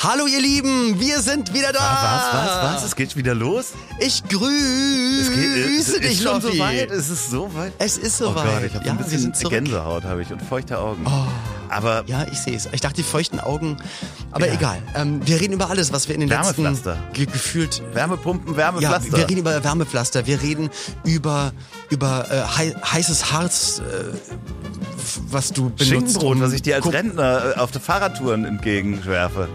Hallo ihr Lieben, wir sind wieder da. Was, was, was? Es geht wieder los? Ich grüße Es geht, es dich, ist schon so weit. Es ist so weit. Es ist Oh soweit. Gott, ich habe ja, ein bisschen. Gänsehaut habe ich und feuchte Augen. Aber Ja, ich sehe es. Ich dachte, die feuchten Augen. Aber Ja. egal. Ähm, wir reden über alles, was wir in den letzten Wärmepflaster. ge gefühlt Wärmepumpen, Ja, Wärmepflaster. wir reden über Wärmepflaster, wir reden über, über äh, hei heißes Harz, äh, was du benutzt. Schinkenbrot, um was ich dir als Guck- Rentner äh, auf der Fahrradtouren entgegenschwerfe.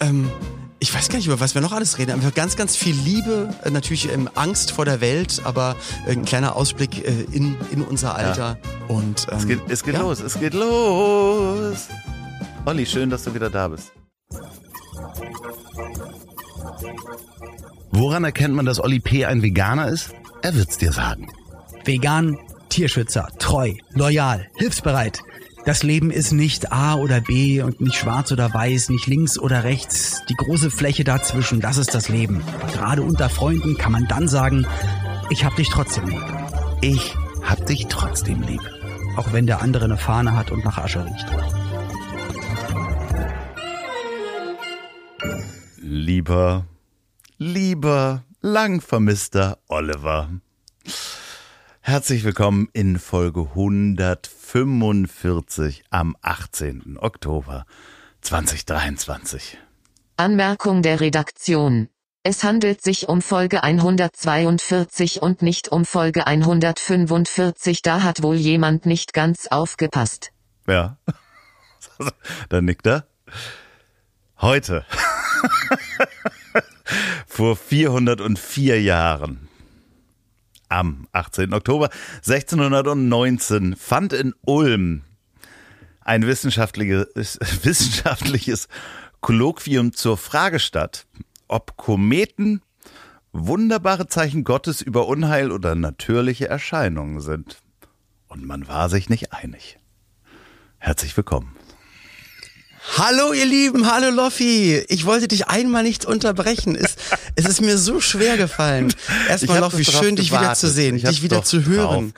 Ähm, ich weiß gar nicht, über was wir noch alles reden. Einfach ganz, ganz viel Liebe, äh, natürlich ähm, Angst vor der Welt, aber äh, ein kleiner Ausblick äh, in, in unser Alter. Und, ähm, Es geht, es geht ja. los, es geht los. Olli, schön, dass du wieder da bist. Woran erkennt man, dass Olli P. ein Veganer ist? Er wird's dir sagen. Vegan, Tierschützer, treu, loyal, hilfsbereit. Das Leben ist nicht A oder B und nicht schwarz oder weiß, nicht links oder rechts. Die große Fläche dazwischen, das ist das Leben. Gerade unter Freunden kann man dann sagen, ich hab dich trotzdem lieb. Ich hab dich trotzdem lieb. Auch wenn der andere eine Fahne hat und nach Asche riecht. Lieber, lieber, lang vermisster Oliver. Herzlich willkommen in Folge 145 am 18. Oktober 2023. Anmerkung der Redaktion. Es handelt sich um Folge 142 und nicht um Folge 145, da hat wohl jemand nicht ganz aufgepasst. Ja. Dann nickt er. Heute. Vor 404 Jahren. Am 18. Oktober 1619 fand in Ulm ein wissenschaftliches, wissenschaftliches Kolloquium zur Frage statt, ob Kometen wunderbare Zeichen Gottes über Unheil oder natürliche Erscheinungen sind. Und man war sich nicht einig. Herzlich willkommen. Hallo ihr Lieben, hallo Loffi. Ich wollte dich einmal nicht unterbrechen. Es, es ist mir so schwer gefallen. Erstmal doch drauf schön dich wieder gewartet. zu sehen, dich wieder zu hören.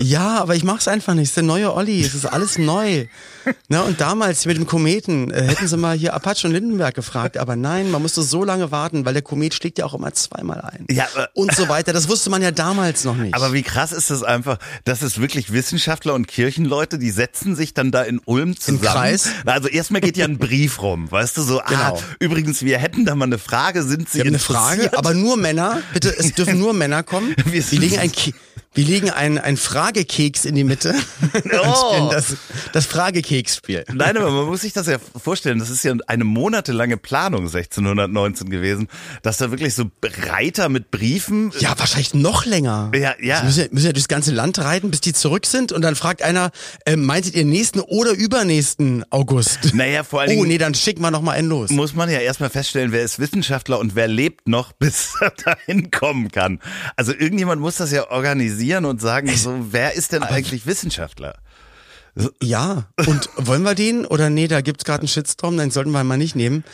Ja, aber ich mach's einfach nicht. Es ist der neue Olli. Es ist alles neu. Na, und damals mit dem Kometen äh, hätten sie mal hier Apache und Lindenberg gefragt. Aber nein, man musste so lange warten, weil der Komet schlägt ja auch immer zweimal ein. Ja, und so weiter. Das wusste man ja damals noch nicht. Aber wie krass ist das einfach, dass es wirklich Wissenschaftler und Kirchenleute, die setzen sich dann da in Ulm zusammen. Kreis? Also erstmal geht ja ein Brief rum, weißt du, so, Genau. ah, übrigens, wir hätten da mal eine Frage, sind Sie haben eine? Frage, aber nur Männer. Bitte, es dürfen nur Männer kommen. Wir legen ein, wir legen ein, ein Fragekeks in die Mitte Oh. das, das Fragekeksspiel. Nein, aber man muss sich das ja vorstellen, das ist ja eine monatelange Planung 1619 gewesen, dass da wirklich so Reiter mit Briefen Ja, wahrscheinlich noch länger. Ja, ja. Sie müssen ja, müssen ja durchs ganze Land reiten, bis die zurück sind. Und dann fragt einer, äh, meintet ihr nächsten oder übernächsten August? Naja, vor allen Dingen- Oh, nee, dann schicken wir noch mal einen los. muss man ja erstmal feststellen, wer ist Wissenschaftler und wer lebt noch, bis er dahin kommen kann. Also irgendjemand muss das ja organisieren und sagen, so, wer ist denn eigentlich Wissenschaftler? Ja, und wollen wir den? Oder nee, da gibt's gerade einen Shitstorm, den sollten wir mal nicht nehmen.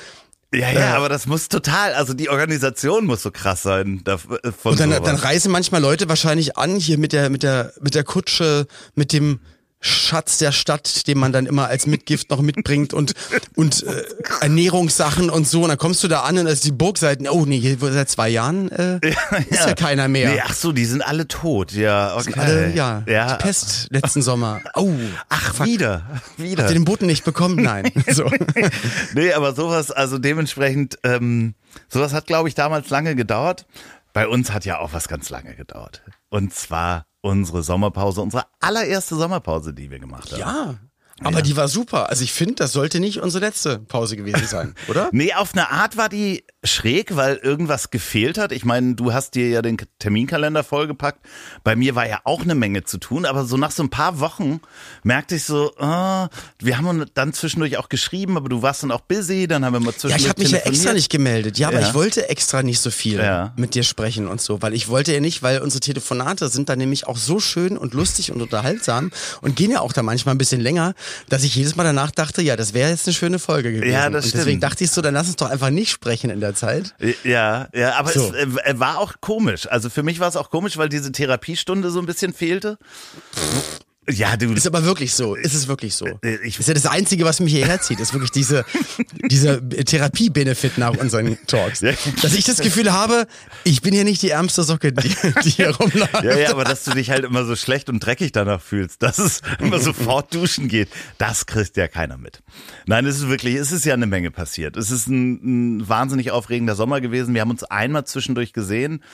Ja, ja, aber das muss total, also die Organisation muss so krass sein. Da, äh, Und dann, sowas. dann reisen manchmal Leute wahrscheinlich an, hier mit der, mit der, mit der Kutsche, mit dem Schatz der Stadt, den man dann immer als Mitgift noch mitbringt und, und äh, Ernährungssachen und so. Und dann kommst du da an und da ist die Burgseiten, oh nee, hier seit zwei Jahren äh, ist ja keiner mehr. Nee, ach so, die sind alle tot, ja, okay. Alle, ja, ja. die Pest letzten Sommer. Oh, Ach, fuck. wieder, wieder. Habt ihr den Boten nicht bekommen? Nein. So. nee, aber sowas, also dementsprechend, ähm, sowas hat, glaube ich, damals lange gedauert. Bei uns hat ja auch was ganz lange gedauert. Und zwar unsere Sommerpause, unsere allererste Sommerpause, die wir gemacht haben. Ja. Aber die war super. Also ich finde, das sollte nicht unsere letzte Pause gewesen sein, oder? Nee, auf eine Art war die schräg, weil irgendwas gefehlt hat. Ich meine, du hast dir ja den Terminkalender vollgepackt. Bei mir war ja auch eine Menge zu tun, aber so nach so ein paar Wochen merkte ich so, ah, wir haben dann zwischendurch auch geschrieben, aber du warst dann auch busy, dann haben wir mal Ja, zwischendurch ich habe mich ja extra nicht gemeldet. Ja, aber Ja. ich wollte extra nicht so viel Ja. mit dir sprechen und so, weil ich wollte ja nicht, weil unsere Telefonate sind dann nämlich auch so schön und lustig und unterhaltsam und gehen ja auch da manchmal ein bisschen länger, dass ich jedes Mal danach dachte, ja, das wäre jetzt eine schöne Folge gewesen. Ja, das und deswegen stimmt. dachte ich so, dann lass uns doch einfach nicht sprechen in der Zeit. Ja, ja, aber So. es äh, war auch komisch. Also für mich war es auch komisch, weil diese Therapiestunde so ein bisschen fehlte. Ja, du. Ist aber wirklich so. Ist es wirklich so. Äh, ich- ist ja das Einzige, was mich hierher zieht, ist wirklich diese, dieser Therapie-Benefit nach unseren Talks. Ja. Dass ich das Gefühl habe, ich bin hier nicht die ärmste Socke, die, die hier rumläuft. Ja, ja, aber dass du dich halt immer so schlecht und dreckig danach fühlst, dass es immer sofort duschen geht, das kriegt ja keiner mit. Nein, es ist wirklich, es ist ja eine Menge passiert. Es ist ein, ein wahnsinnig aufregender Sommer gewesen. Wir haben uns einmal zwischendurch gesehen.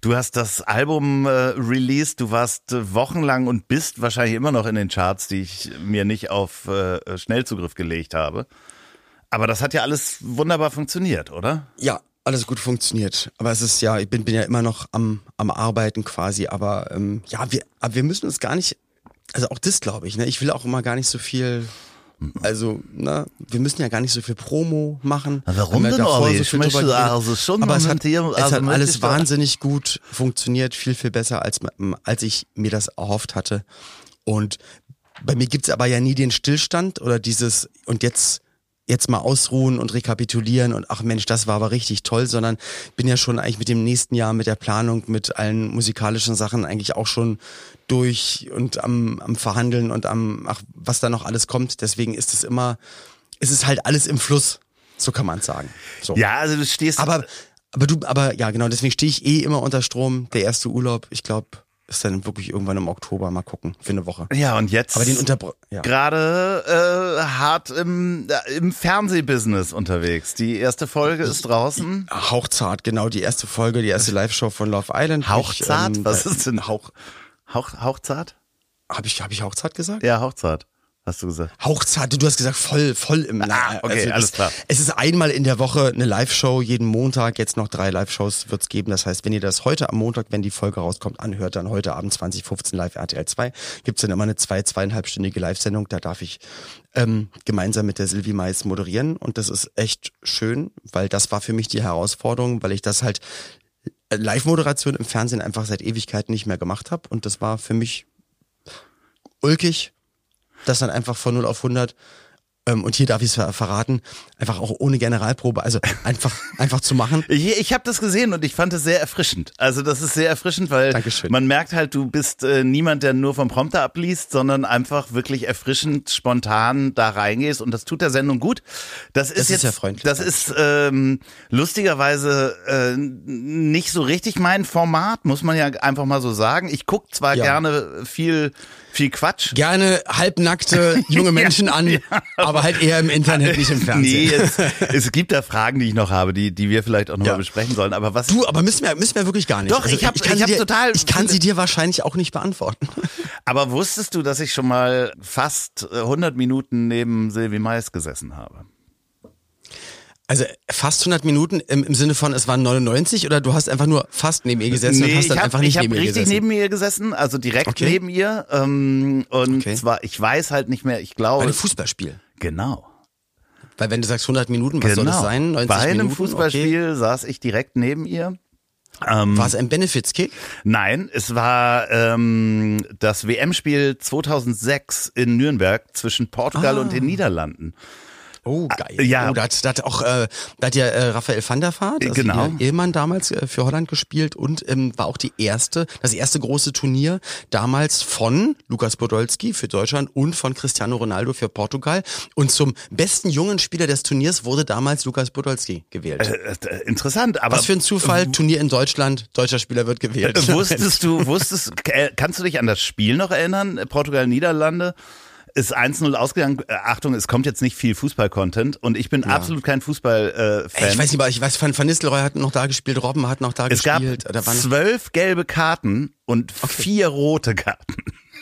Du hast das Album äh, released, du warst äh, wochenlang und bist wahrscheinlich immer noch in den Charts, die ich mir nicht auf äh, Schnellzugriff gelegt habe. Aber das hat ja alles wunderbar funktioniert, oder? Ja, alles gut funktioniert. Aber es ist ja, ich bin, bin ja immer noch am, am Arbeiten quasi. Aber ähm, ja, wir, aber wir müssen uns gar nicht, also auch das glaube ich, ne? Ich will auch immer gar nicht so viel. Also, ne, wir müssen ja gar nicht so viel Promo machen. Warum denn, davor Olli? Ich möchte also schon Aber es hat, kommentieren, es also hat möchte alles wahnsinnig gut funktioniert, viel, viel besser, als, als ich mir das erhofft hatte. Und bei mir gibt's aber ja nie den Stillstand oder dieses, und jetzt jetzt mal ausruhen und rekapitulieren und ach Mensch, das war aber richtig toll, sondern bin ja schon eigentlich mit dem nächsten Jahr, mit der Planung, mit allen musikalischen Sachen eigentlich auch schon durch und am, am Verhandeln und am, ach, was da noch alles kommt. Deswegen ist es immer, ist es halt alles im Fluss, so kann man sagen. So. Ja, also du stehst. Aber, aber du, aber ja, genau, deswegen stehe ich eh immer unter Strom. Der erste Urlaub, ich glaube, ist dann wirklich irgendwann im Oktober. Mal gucken, für eine Woche. Ja, und jetzt Aber den Unterbr ja. gerade äh, hart im, äh, im Fernsehbusiness unterwegs. Die erste Folge ist draußen. Hauchzart, genau, die erste Folge, die erste Live-Show von Love Island. Hauchzart? Ich, ähm, Was ist denn Hauch? Hauch Hauchzart? Habe ich, hab ich Hauchzart gesagt? Ja, Hauchzart, hast du gesagt. Hauchzart, du hast gesagt voll, voll im Ah, okay, also alles das, klar. Es ist einmal in der Woche eine Live-Show, jeden Montag, jetzt noch drei Live-Shows wird's geben. Das heißt, wenn ihr das heute am Montag, wenn die Folge rauskommt, anhört, dann heute Abend 2015 live RTL 2, gibt's dann immer eine zwei, zweieinhalbstündige Live-Sendung. Da darf ich ähm, gemeinsam mit der Sylvie Mais moderieren und das ist echt schön, weil das war für mich die Herausforderung, weil ich das halt äh, Live-Moderation im Fernsehen einfach seit Ewigkeiten nicht mehr gemacht habe und das war für mich ulkig, das dann einfach von 0 auf 100 ähm, und hier darf ich es verraten, einfach auch ohne Generalprobe, also einfach einfach zu machen. Ich, ich habe das gesehen und ich fand es sehr erfrischend. Also das ist sehr erfrischend, weil Dankeschön. man merkt halt, du bist äh, niemand, der nur vom Prompter abliest, sondern einfach wirklich erfrischend, spontan da reingehst und das tut der Sendung gut. Das ist ist jetzt, ja freundlich, das ist ähm, lustigerweise äh, nicht so richtig mein Format, muss man ja einfach mal so sagen. Ich guck zwar Ja. gerne viel viel Quatsch. Gerne halbnackte junge Menschen an, aber halt eher im Internet, nicht im Nee, Fernsehen. es, es gibt da Fragen, die ich noch habe, die, die wir vielleicht auch noch Ja. mal besprechen sollen. Aber was Du, aber müssen wir, müssen wir wirklich gar nicht. Also Doch, ich hab- kann ich sie hab dir, total Ich kann sie dir wahrscheinlich auch nicht beantworten. Aber wusstest du, dass ich schon mal fast äh, 100 Minuten neben Sylvie Mais gesessen habe? Also fast 100 Minuten im, im Sinne von, es waren 99 oder du hast einfach nur fast neben ihr gesessen und hast dann ich einfach hab, nicht ich hab neben ihr richtig gesessen. neben ihr gesessen, also direkt Okay. neben ihr. Ähm, und Okay. zwar, ich weiß halt nicht mehr, ich Bei glaube. einem Fußballspiel. genau. Weil wenn du sagst 100 Minuten, was genau. soll das sein? 90 Bei einem Minuten? Fußballspiel saß ich direkt neben ihr. Okay. War es ein Benefits-Kick? Nein, es war ähm, das WM-Spiel 2006 in Nürnberg zwischen Portugal Ah. und den Niederlanden. Oh, geil. Ah, ja. Oh, da hat, da hat auch, äh, da hat ja äh, Raphael van der Vaart, also Genau. Ehemann damals äh, für Holland gespielt und ähm, war auch die erste, das erste große Turnier damals von Lukas Podolski für Deutschland und von Cristiano Ronaldo für Portugal. Und zum besten jungen Spieler des Turniers wurde damals Lukas Podolski gewählt. Äh, äh, interessant, aber Was für ein Zufall, Turnier in Deutschland, deutscher Spieler wird gewählt. Äh, Wusstest du, wusstest, äh, kannst du dich an das Spiel noch erinnern? Portugal, Niederlande. Ist 1-0 ausgegangen. Äh, Achtung, es kommt jetzt nicht viel Fußball-Content und ich bin absolut kein Fußball-Fan. Ey, ich weiß nicht, aber ich weiß, Van, Van Nistelrooy hat noch da gespielt, Robben hat noch da es gab gespielt. Da waren, zwölf gelbe Karten und vier rote Karten.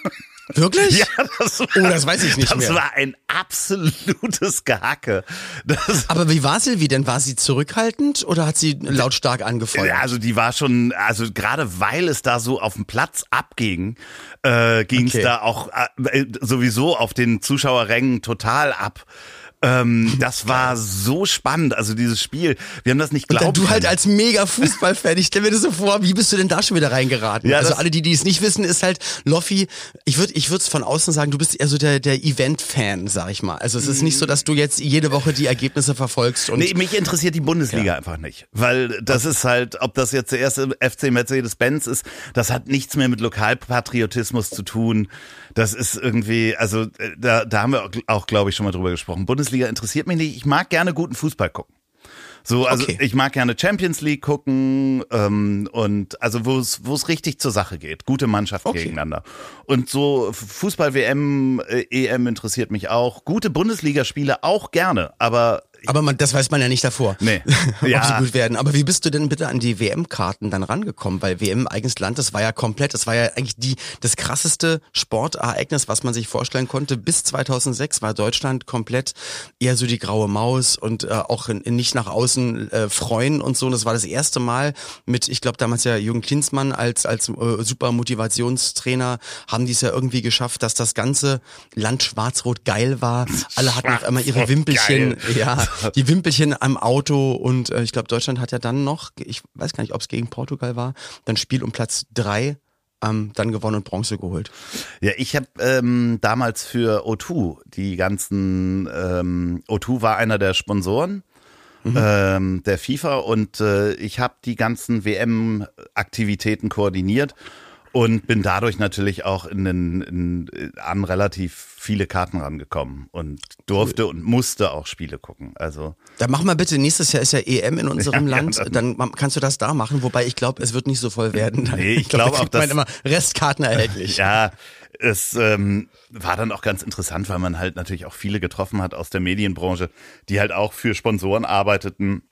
wirklich? Ja, das war, Oh, das weiß ich nicht das mehr. war ein absolutes Gehacke. Das, Aber wie war Silvi denn? War sie zurückhaltend oder hat sie lautstark angefeuert? Ja, also die war schon, also gerade weil es da so auf dem Platz abging, äh, ging es Okay. da auch äh, sowieso auf den Zuschauerrängen total ab. Ähm, das war so spannend, also dieses Spiel. Wir haben das nicht Und dann du halt als mega Fußballfan, ich stell mir das so vor, wie bist du denn da schon wieder reingeraten? Ja, also alle, die, die es nicht wissen, ist halt Loffi, ich würde ich würde es von außen sagen, du bist eher so der, der Event-Fan, sag ich mal. Also es ist nicht so, dass du jetzt jede Woche die Ergebnisse verfolgst und Nee, mich interessiert die Bundesliga einfach nicht. Weil das ist halt, ob das jetzt der erste FC Mercedes-Benz ist, das hat nichts mehr mit Lokalpatriotismus zu tun. Das ist irgendwie, also äh, da, da haben wir auch, glaube ich, schon mal drüber gesprochen. Bundesliga interessiert mich nicht. Ich mag gerne guten Fußball gucken. So, also Okay. ich mag gerne Champions League gucken ähm, und also wo es wo es richtig zur Sache geht, gute Mannschaft Okay. gegeneinander. Und so Fußball WM, äh, EM interessiert mich auch, gute Bundesligaspiele auch gerne, aber aber man, das weiß man ja nicht davor, Nee. ob Ja. sie gut werden. Aber wie bist du denn bitte an die WM-Karten dann rangekommen? Weil WM eigenes Land, das war ja komplett, das war ja eigentlich die das krasseste Sportereignis, was man sich vorstellen konnte. Bis 2006 war Deutschland komplett eher so die graue Maus und äh, auch in, in nicht nach außen äh, freuen und so. Und das war das erste Mal mit, ich glaube damals ja Jürgen Klinsmann als als äh, super Motivationstrainer haben die es ja irgendwie geschafft, dass das ganze Land schwarz-rot geil war. Alle hatten auf einmal ihre Wimpelchen, geil. ja, die Wimpelchen am Auto und äh, ich glaube Deutschland hat ja dann noch, ich weiß gar nicht, ob es gegen Portugal war, dann Spiel um Platz drei ähm, dann gewonnen und Bronze geholt. Ja, ich habe ähm, damals für O2 die ganzen, ähm, O2 war einer der Sponsoren ähm, der FIFA und äh, ich habe die ganzen WM-Aktivitäten koordiniert und bin dadurch natürlich auch in den, in, an relativ viele Karten rangekommen und durfte und musste auch Spiele gucken. Also Dann mach mal bitte, nächstes Jahr ist ja EM in unserem Ja, ja, Land, dann- dann kannst du das da machen, wobei ich glaube, es wird nicht so voll werden. Dann. Nee, ich glaub, glaub da auch, kriegt man dass- immer Restkarten erhältlich. Ja, es ähm, war dann auch ganz interessant, weil man halt natürlich auch viele getroffen hat aus der Medienbranche, die halt auch für Sponsoren arbeiteten.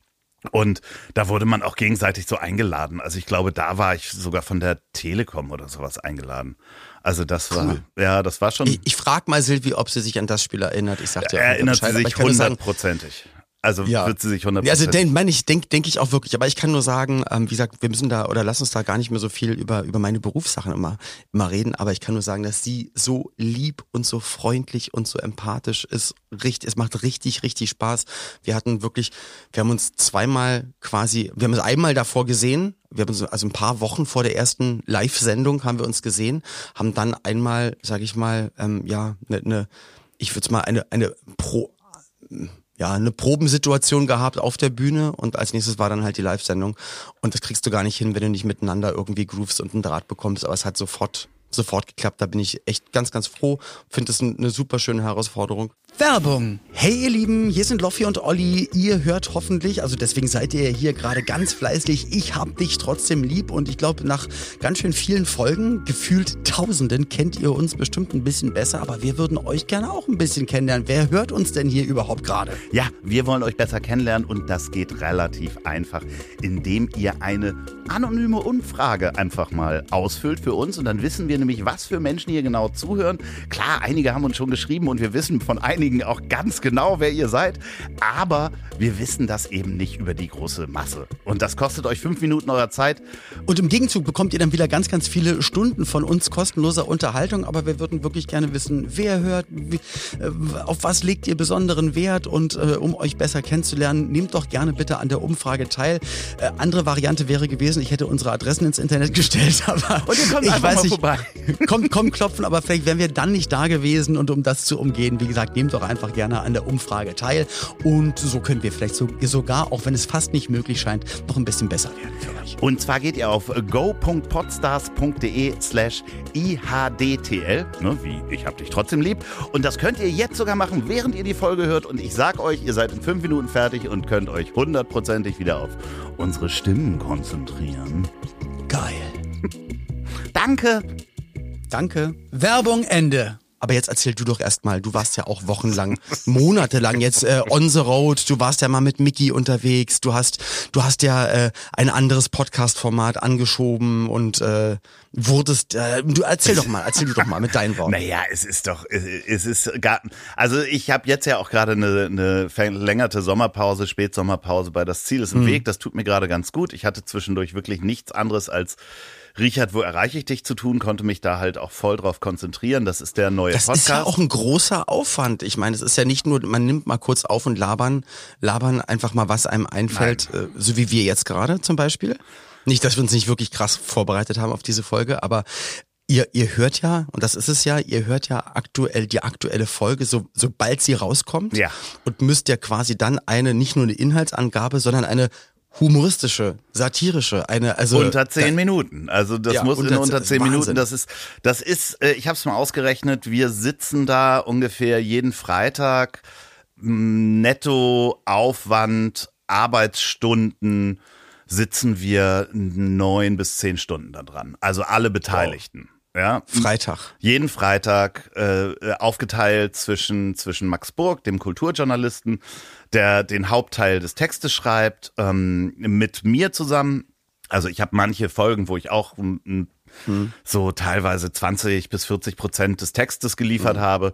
Und da wurde man auch gegenseitig so eingeladen. Also ich glaube, da war ich sogar von der Telekom oder sowas eingeladen. Also das war, ja, das war schon, Ich, ich frage mal Silvi, ob sie sich an das Spiel erinnert. Ich sagte ja erinnert sie sich hundertprozentig. Also Ja. wird sie sich Ja, also hundertprozentig. den meine ich, denke denk ich auch wirklich. Aber ich kann nur sagen, ähm, wie gesagt, wir müssen da oder lass uns da gar nicht mehr so viel über über meine Berufssachen immer immer reden. Aber ich kann nur sagen, dass sie so lieb und so freundlich und so empathisch ist. Richtig, es macht richtig richtig Spaß. Wir hatten wirklich, wir haben uns zweimal quasi, wir haben uns einmal davor gesehen. Wir haben uns also ein paar Wochen vor der ersten Live-Sendung haben wir uns gesehen, haben dann einmal, sage ich mal, ähm, ja, eine, ne, ich würde es mal eine eine Pro ja, eine Probensituation gehabt auf der Bühne und als nächstes war dann halt die Live-Sendung. Und das kriegst du gar nicht hin, wenn du nicht miteinander irgendwie groovst und einen Draht bekommst. Aber es hat sofort, sofort geklappt. Da bin ich echt ganz, ganz froh. Finde es eine super schöne Herausforderung. Werbung. Hey ihr Lieben, hier sind Loffi und Olli. Ihr hört hoffentlich, also deswegen seid ihr hier gerade ganz fleißig. Ich hab dich trotzdem lieb und ich glaube, nach ganz schön vielen Folgen, gefühlt Tausenden, kennt ihr uns bestimmt ein bisschen besser. Aber wir würden euch gerne auch ein bisschen kennenlernen. Wer hört uns denn hier überhaupt gerade? Ja, wir wollen euch besser kennenlernen und das geht relativ einfach, indem ihr eine anonyme Umfrage einfach mal ausfüllt für uns und dann wissen wir nämlich, was für Menschen hier genau zuhören. Klar, einige haben uns schon geschrieben und wir wissen von einigen auch ganz genau, wer ihr seid, aber wir wissen das eben nicht über die große Masse. Und das kostet euch fünf Minuten eurer Zeit. Und im Gegenzug bekommt ihr dann wieder ganz, ganz viele Stunden von uns kostenloser Unterhaltung. Aber wir würden wirklich gerne wissen, wer hört, äh, auf was legt ihr besonderen Wert und äh, um euch besser kennenzulernen, nehmt doch gerne bitte an der Umfrage teil. Äh, andere Variante wäre gewesen, ich hätte unsere Adressen ins Internet gestellt, aber Und ihr kommt ich weiß nicht, vorbei. Kommt, kommt klopfen, aber vielleicht wären wir dann nicht da gewesen und um das zu umgehen, wie gesagt, nehmt doch einfach gerne an der Umfrage teil und so können wir vielleicht so, sogar, auch wenn es fast nicht möglich scheint, noch ein bisschen besser werden für euch. Und zwar geht ihr auf go.podstars.de slash ihdtl, ne, wie ich hab dich trotzdem lieb. Und das könnt ihr jetzt sogar machen, während ihr die Folge hört. Und ich sag euch, ihr seid in fünf Minuten fertig und könnt euch hundertprozentig wieder auf unsere Stimmen konzentrieren. Geil. Danke. Danke. Werbung Ende. Aber jetzt erzähl du doch erstmal, du warst ja auch wochenlang, monatelang jetzt äh, on the road, du warst ja mal mit Mickey unterwegs, du hast, du hast ja äh, ein anderes Podcast-Format angeschoben und äh, wurdest, äh, du erzähl doch mal, erzähl du doch mal mit deinen Worten. Naja, es ist doch, es ist gar, also ich habe jetzt ja auch gerade eine, eine verlängerte Sommerpause, Spätsommerpause bei Das Ziel ist im Weg. Das tut mir gerade ganz gut. Ich hatte zwischendurch wirklich nichts anderes als Richard, wo erreiche ich dich zu tun, konnte mich da halt auch voll drauf konzentrieren. Das ist der neue Das Podcast. ist ja auch ein großer Aufwand. Ich meine, es ist ja nicht nur, man nimmt mal kurz auf und labern, labern einfach mal, was einem einfällt, äh, so wie wir jetzt gerade zum Beispiel. Nicht, dass wir uns nicht wirklich krass vorbereitet haben auf diese Folge, aber ihr, ihr hört ja, und das ist es ja, ihr hört ja aktuell die aktuelle Folge, so, sobald sie rauskommt. Ja. Und müsst ja quasi dann eine, nicht nur eine Inhaltsangabe, sondern eine humoristische, satirische, eine, also. unter zehn Minuten. Also das Ja, muss in unter- unter zehn Wahnsinn. Minuten. Das ist, das ist. Äh, ich habe es mal ausgerechnet. Wir sitzen da ungefähr jeden Freitag netto Aufwand Arbeitsstunden sitzen wir neun bis zehn Stunden da dran. Also alle Beteiligten. Ja, Freitag. jeden Freitag äh, äh, aufgeteilt zwischen zwischen Max Burg, dem Kulturjournalisten, der den Hauptteil des Textes schreibt, ähm, mit mir zusammen. Also ich habe manche Folgen, wo ich auch mm, mm, so teilweise 20 bis 40 Prozent des Textes geliefert habe,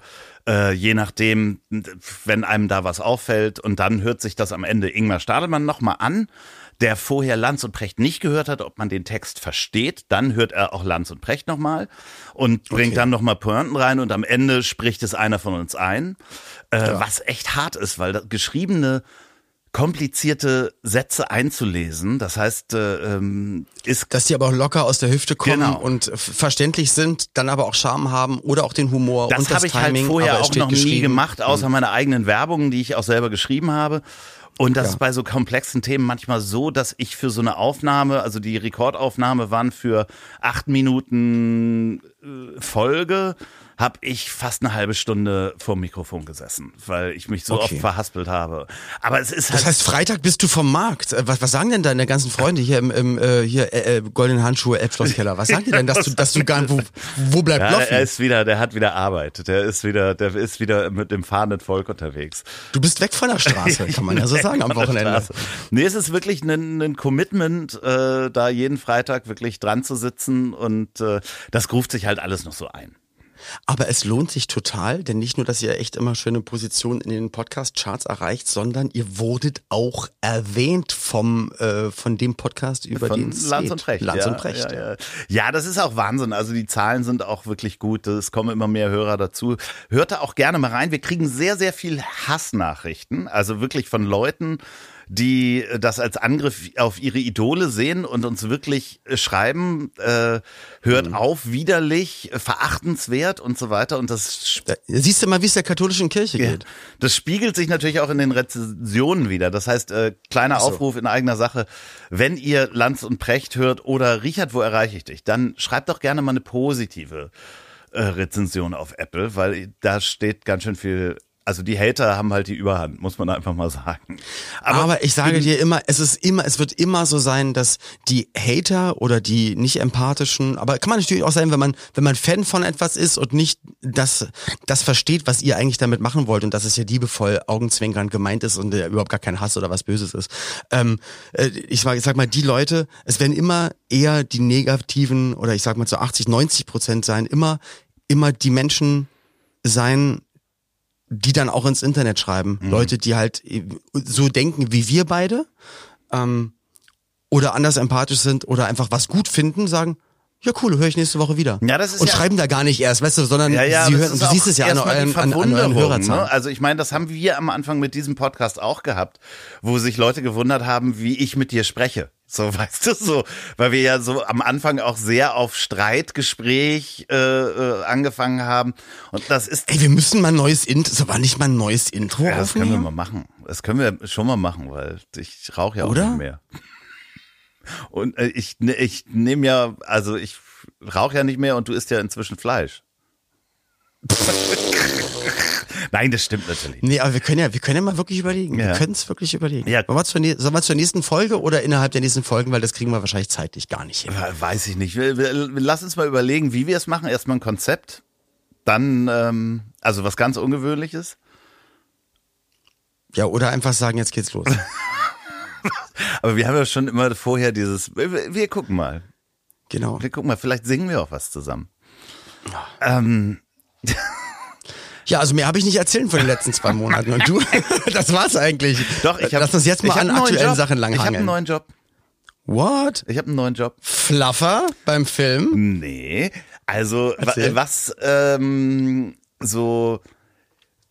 äh, je nachdem, wenn einem da was auffällt. Und dann hört sich das am Ende Ingmar Stadelmann nochmal an, der vorher Lanz und Precht nicht gehört hat, ob man den Text versteht. Dann hört er auch Lanz und Precht nochmal und bringt dann nochmal Pointen rein und am Ende spricht es einer von uns ein, äh, was echt hart ist, weil das geschriebene komplizierte Sätze einzulesen, das heißt, äh, ähm, ist Dass die aber auch locker aus der Hüfte kommen Genau. und verständlich sind, dann aber auch Charme haben oder auch den Humor Das und das habe ich Timing. halt vorher auch noch nie gemacht, außer meine eigenen Werbungen, die ich auch selber geschrieben habe. Und das ist bei so komplexen Themen manchmal so, dass ich für so eine Aufnahme, also die Rekordaufnahme waren für acht Minuten äh, Folge, habe ich fast eine halbe Stunde vor dem Mikrofon gesessen, weil ich mich so Okay. oft verhaspelt habe. Aber es ist halt Das heißt, Freitag bist du vom Markt. Äh, Was, was sagen denn deine ganzen Freunde hier im, im äh, hier äh, äh, goldenen Handschuhe Elbschlosskeller? Was sagen die denn, dass du, dass du gar wo, wo bleibt ja, Loffen? er ist wieder, der hat wieder Arbeit. Der ist wieder, der ist wieder mit dem fahrenden Volk unterwegs. Du bist weg von der Straße, kann man ja so sagen am Wochenende. Nee, es ist wirklich ein, ein Commitment, äh, da jeden Freitag wirklich dran zu sitzen und äh, das gruft sich halt alles noch so ein. Aber es lohnt sich total, denn nicht nur, dass ihr echt immer schöne Positionen in den Podcast-Charts erreicht, sondern ihr wurdet auch erwähnt vom äh, von dem Podcast über Von den Lanz geht. und Precht. Lanz ja, und Precht. Ja, ja. ja, das ist auch Wahnsinn. Also die Zahlen sind auch wirklich gut. Es kommen immer mehr Hörer dazu. Hört da auch gerne mal rein. Wir kriegen sehr, sehr viel Hassnachrichten. Also wirklich von Leuten, die das als Angriff auf ihre Idole sehen und uns wirklich äh, schreiben, äh, hört Mhm. auf, widerlich, äh, verachtenswert und so weiter. Und das Da, siehst du mal, wie es der katholischen Kirche ja. geht. Das spiegelt sich natürlich auch in den Rezensionen wieder. Das heißt, äh, kleiner so. Aufruf in eigener Sache. Wenn ihr Lanz und Precht hört oder Richard, wo erreiche ich dich? Dann schreibt doch gerne mal eine positive äh, Rezension auf Apple, weil da steht ganz schön viel. Also die Hater haben halt die Überhand, muss man einfach mal sagen. Aber, ich sage dir immer, es ist immer, es wird immer so sein, dass die Hater oder die nicht empathischen, aber kann man natürlich auch sein, wenn man, wenn man Fan von etwas ist und nicht das, das versteht, was ihr eigentlich damit machen wollt und dass es ja liebevoll augenzwinkernd gemeint ist und überhaupt gar kein Hass oder was Böses ist. Ähm, äh, ich, sag, ich sag mal, die Leute, es werden immer eher die negativen oder ich sag mal so 80, 90 Prozent sein, immer, immer die Menschen sein, die dann auch ins Internet schreiben. Leute, die halt so denken wie wir beide ähm, oder anders empathisch sind oder einfach was gut finden, sagen, ja cool, höre ich nächste Woche wieder. Ja, das ist und ja- schreiben da gar nicht erst, weißt du, sondern Ja, ja, sie hören, und du siehst es ja an euren, an, an euren Verwunderung, Hörerzahlen. Ne? Also ich meine, das haben wir am Anfang mit diesem Podcast auch gehabt, wo sich Leute gewundert haben, wie ich mit dir spreche. So, weißt du, so, weil wir ja so am Anfang auch sehr auf Streitgespräch äh, äh, angefangen haben. Und das ist Ey, wir müssen mal ein neues Intro, so war nicht mal ein neues Intro ja, das können wir aufnehmen? mal machen. Das können wir schon mal machen, weil ich rauche ja auch Oder? nicht mehr. Und äh, ich, ne- ich nehme ja, also ich rauche ja nicht mehr und du isst ja inzwischen Fleisch. Nein, das stimmt natürlich. Nee, aber wir können ja, wir können ja mal wirklich überlegen. Ja. Wir können es wirklich überlegen. Ja. Wollen wir zur, sollen wir zur nächsten Folge oder innerhalb der nächsten Folgen, weil das kriegen wir wahrscheinlich zeitlich gar nicht hin. Weiß ich nicht. Wir, wir, lass uns mal überlegen, wie wir es machen. Erstmal ein Konzept, dann ähm, also was ganz Ungewöhnliches. Ja, oder einfach sagen, jetzt geht's los. Aber wir haben ja schon immer vorher dieses. Wir, wir gucken mal. genau. Wir gucken mal. Vielleicht singen wir auch was zusammen. Ähm, Ja, also mehr habe ich nicht erzählen von den letzten zwei Monaten. Und du? das war's eigentlich. doch, ich habe. Lass uns jetzt mal hab an aktuellen Job. Sachen Ich habe einen langhangeln. neuen Job. What? Ich habe einen neuen Job. Fluffer beim Film? Nee, also Erzähl. was ähm, so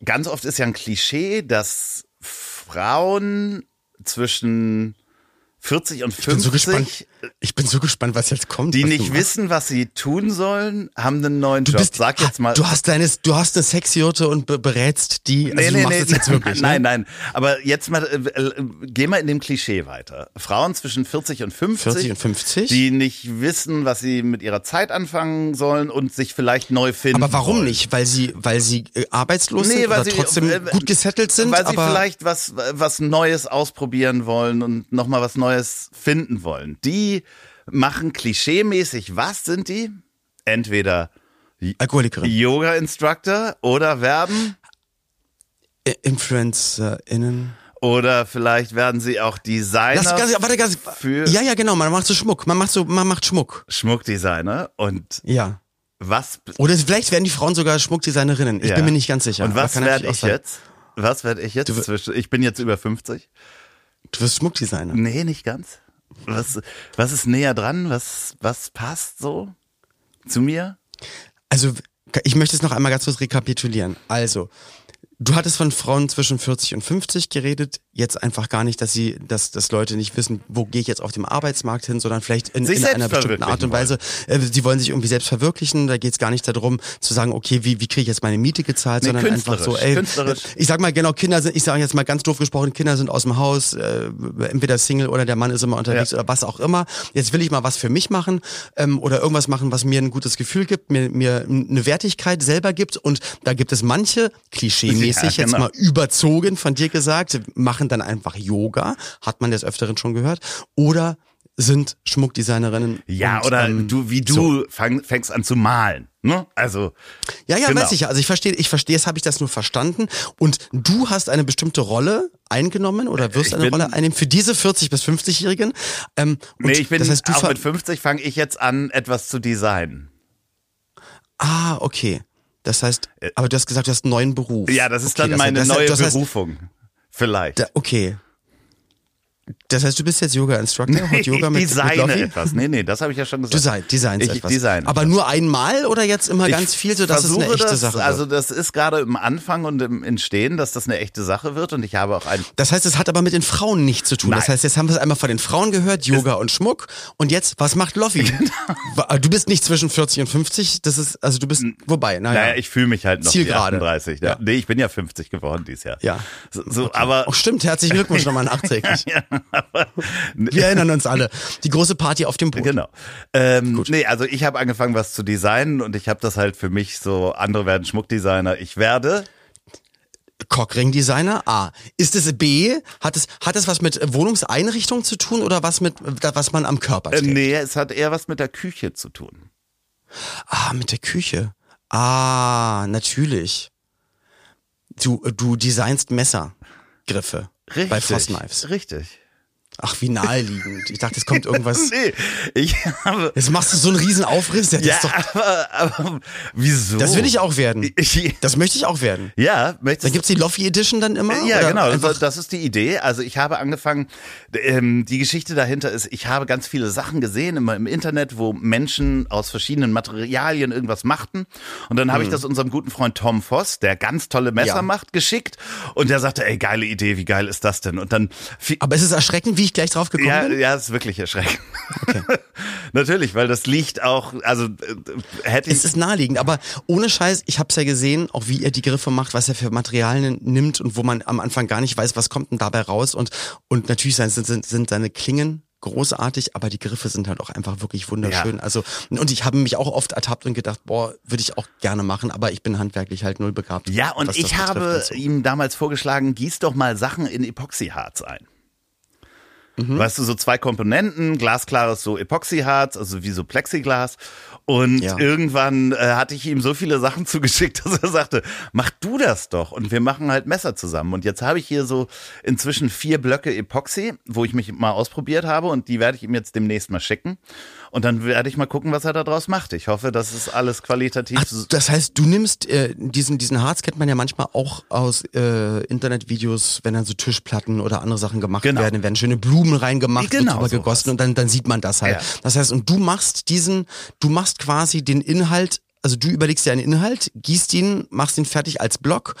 ganz oft ist ja ein Klischee, dass Frauen zwischen 40 und Ich bin so 50, gespannt. Ich bin so gespannt, was jetzt kommt. die nicht wissen, was sie tun sollen, haben einen neuen Du Job. bist, Sag jetzt mal. Du hast deines, du hast eine Sexjurte und be berätst die. Also du machst das jetzt wirklich. Nein, ne? nein. Aber jetzt mal, äh, äh, geh mal in dem Klischee weiter. Frauen zwischen 40 und 50, 40 und 50? die nicht wissen, was sie mit ihrer Zeit anfangen sollen und sich vielleicht neu finden. Aber warum wollen. nicht? Weil sie, weil sie äh, arbeitslos Nee, sind weil oder sie, trotzdem äh, gut gesettelt sind? Weil sie vielleicht was, was Neues ausprobieren wollen und nochmal was Neues finden wollen. Die machen klischeemäßig, was sind die? Entweder Alkoholikerin. Yoga-Instructor oder werden InfluencerInnen. oder vielleicht werden sie auch Designer. Das, ganz, warte, ganz, für- ja, ja, genau. Man macht so Schmuck. Man macht so, man macht Schmuck. Schmuckdesigner und Ja. was Oder vielleicht werden die Frauen sogar Schmuckdesignerinnen. Ich ja. bin mir nicht ganz sicher. Und was werde ich jetzt? Was werde ich jetzt? Du- ich bin jetzt über 50. Du wirst Schmuckdesigner. Nee, nicht ganz. Was, was ist näher dran? Was, was passt so zu mir? Also, ich möchte es noch einmal ganz kurz rekapitulieren. Also, du hattest von Frauen zwischen 40 und 50 geredet. Jetzt einfach gar nicht, dass sie, dass, dass Leute nicht wissen, wo gehe ich jetzt auf dem Arbeitsmarkt hin, sondern vielleicht in, in einer bestimmten Art und Weise. Äh, sie wollen sich irgendwie selbst verwirklichen. Da geht es gar nicht darum, zu sagen, okay, wie, wie kriege ich jetzt meine Miete gezahlt, Nee, sondern einfach so, ey, ich sag mal genau, Kinder sind, ich sage jetzt mal ganz doof gesprochen, Kinder sind aus dem Haus, äh, entweder Single oder der Mann ist immer unterwegs Ja. oder was auch immer. Jetzt will ich mal was für mich machen ähm, oder irgendwas machen, was mir ein gutes Gefühl gibt, mir, mir eine Wertigkeit selber gibt und da gibt es manche, klischeemäßig Ja, jetzt genau. mal überzogen von dir gesagt, machen dann einfach Yoga, hat man des Öfteren schon gehört, oder sind Schmuckdesignerinnen. Ja, und, oder ähm, du, wie du so. fang, fängst an zu malen. Ne? Also, Ja, ja, Genau. weiß ich ja. Also ich verstehe, ich verstehe, es habe ich das nur verstanden. Und du hast eine bestimmte Rolle eingenommen oder wirst Ich eine bin- Rolle einnehmen für diese 40 bis 50-Jährigen. Ähm, nee, ich bin das heißt, du auch mit 50 fange ich jetzt an, etwas zu designen. Ah, okay. Das heißt, aber du hast gesagt, du hast einen neuen Beruf. Ja, das ist okay, dann meine das, neue das heißt, Berufung. Vielleicht. Da, okay. Das heißt, du bist jetzt Yoga-Instructor, heute Yoga ich mit, mit designe Loffi? etwas. Nee, nee, das habe ich ja schon gesagt. Design, Designs ich etwas. design. Aber nur einmal oder jetzt immer Ich ganz viel, so dass es eine echte das, Sache wird? Also das ist gerade im Anfang und im Entstehen, dass das eine echte Sache wird und ich habe auch ein Das heißt, es hat aber mit den Frauen nichts zu tun. Das Nein. heißt, jetzt haben wir es einmal von den Frauen gehört, Yoga und Schmuck. Und jetzt, was macht Loffi? Genau. Du bist nicht zwischen 40 und 50. Das ist, also du bist, wobei, naja. Naja, ich fühle mich halt noch Zielgerade. wie 38. Ja. Ja. Nee, ich bin ja 50 geworden dieses Jahr. Ja. So, so aber Oh, stimmt. Herzlichen Glückwunsch nochmal nachträglich. ja, Wir erinnern uns alle. Die große Party auf dem Boot. Genau. Ähm, nee, also ich habe angefangen, was zu designen und ich habe das halt für mich so, andere werden Schmuckdesigner. Ich werde. Cockring-Designer? A. Ist es B? Hat es, hat es was mit Wohnungseinrichtung zu tun oder was mit, was man am Körper Äh, trägt? nee, es hat eher was mit der Küche zu tun. Ah, mit der Küche. Ah, natürlich. Du, du designst Messergriffe Richtig. bei Foss Knives. Richtig. Ach, wie naheliegend. Ich dachte, es kommt irgendwas. Nee, ich habe. Jetzt machst du so einen riesen Aufriss. Ja, das, Ja, doch, aber, aber wieso? das will ich auch werden. Das möchte ich auch werden. ja, möchtest Dann gibt's die Loffi Edition dann immer? Ja, genau. Einfach, Das, ist die Idee. Also ich habe angefangen, ähm, die Geschichte dahinter ist, ich habe ganz viele Sachen gesehen immer im Internet, wo Menschen aus verschiedenen Materialien irgendwas machten. Und dann habe ich das unserem guten Freund Tom Voss, der ganz tolle Messer Mhm. Ja. macht, geschickt. Und der sagte, ey, geile Idee, wie geil ist das denn? Und dann aber es ist erschreckend, wie ich gleich drauf gekommen ja, bin. ja, ist wirklich erschreckend. Natürlich, weil das liegt auch, also äh, hätte ich Es ist naheliegend, aber ohne Scheiß, ich habe es ja gesehen, auch wie er die Griffe macht, was er für Materialien nimmt und wo man am Anfang gar nicht weiß, was kommt denn dabei raus. Und, und natürlich sind, sind, sind seine Klingen großartig, aber die Griffe sind halt auch einfach wirklich wunderschön. Ja. Also und ich habe mich auch oft ertappt und gedacht, boah, würde ich auch gerne machen, aber ich bin handwerklich halt null begabt. Ja, und ich habe so. ihm damals vorgeschlagen, gieß doch mal Sachen in Epoxyharz ein. Mhm. Weißt du, so zwei Komponenten, glasklares so Epoxyharz, also wie so Plexiglas. Und Ja. irgendwann äh, hatte ich ihm so viele Sachen zugeschickt, dass er sagte, mach du das doch. Und wir machen halt Messer zusammen. Und jetzt habe ich hier so inzwischen vier Blöcke Epoxy, wo ich mich mal ausprobiert habe. Und die werde ich ihm jetzt demnächst mal schicken. Und dann werde ich mal gucken, was er da draus macht. Ich hoffe, das ist alles qualitativ. Ach, das heißt, du nimmst äh, diesen diesen Harz kennt man ja manchmal auch aus äh, Internetvideos, wenn dann so Tischplatten oder andere Sachen gemacht Genau. werden, werden schöne Blumen reingemacht, Genau wird drüber sowas. gegossen und dann, dann sieht man das halt. Ja. Das heißt, und du machst diesen, du machst quasi den Inhalt, also du überlegst dir einen Inhalt, gießt ihn, machst ihn fertig als Block,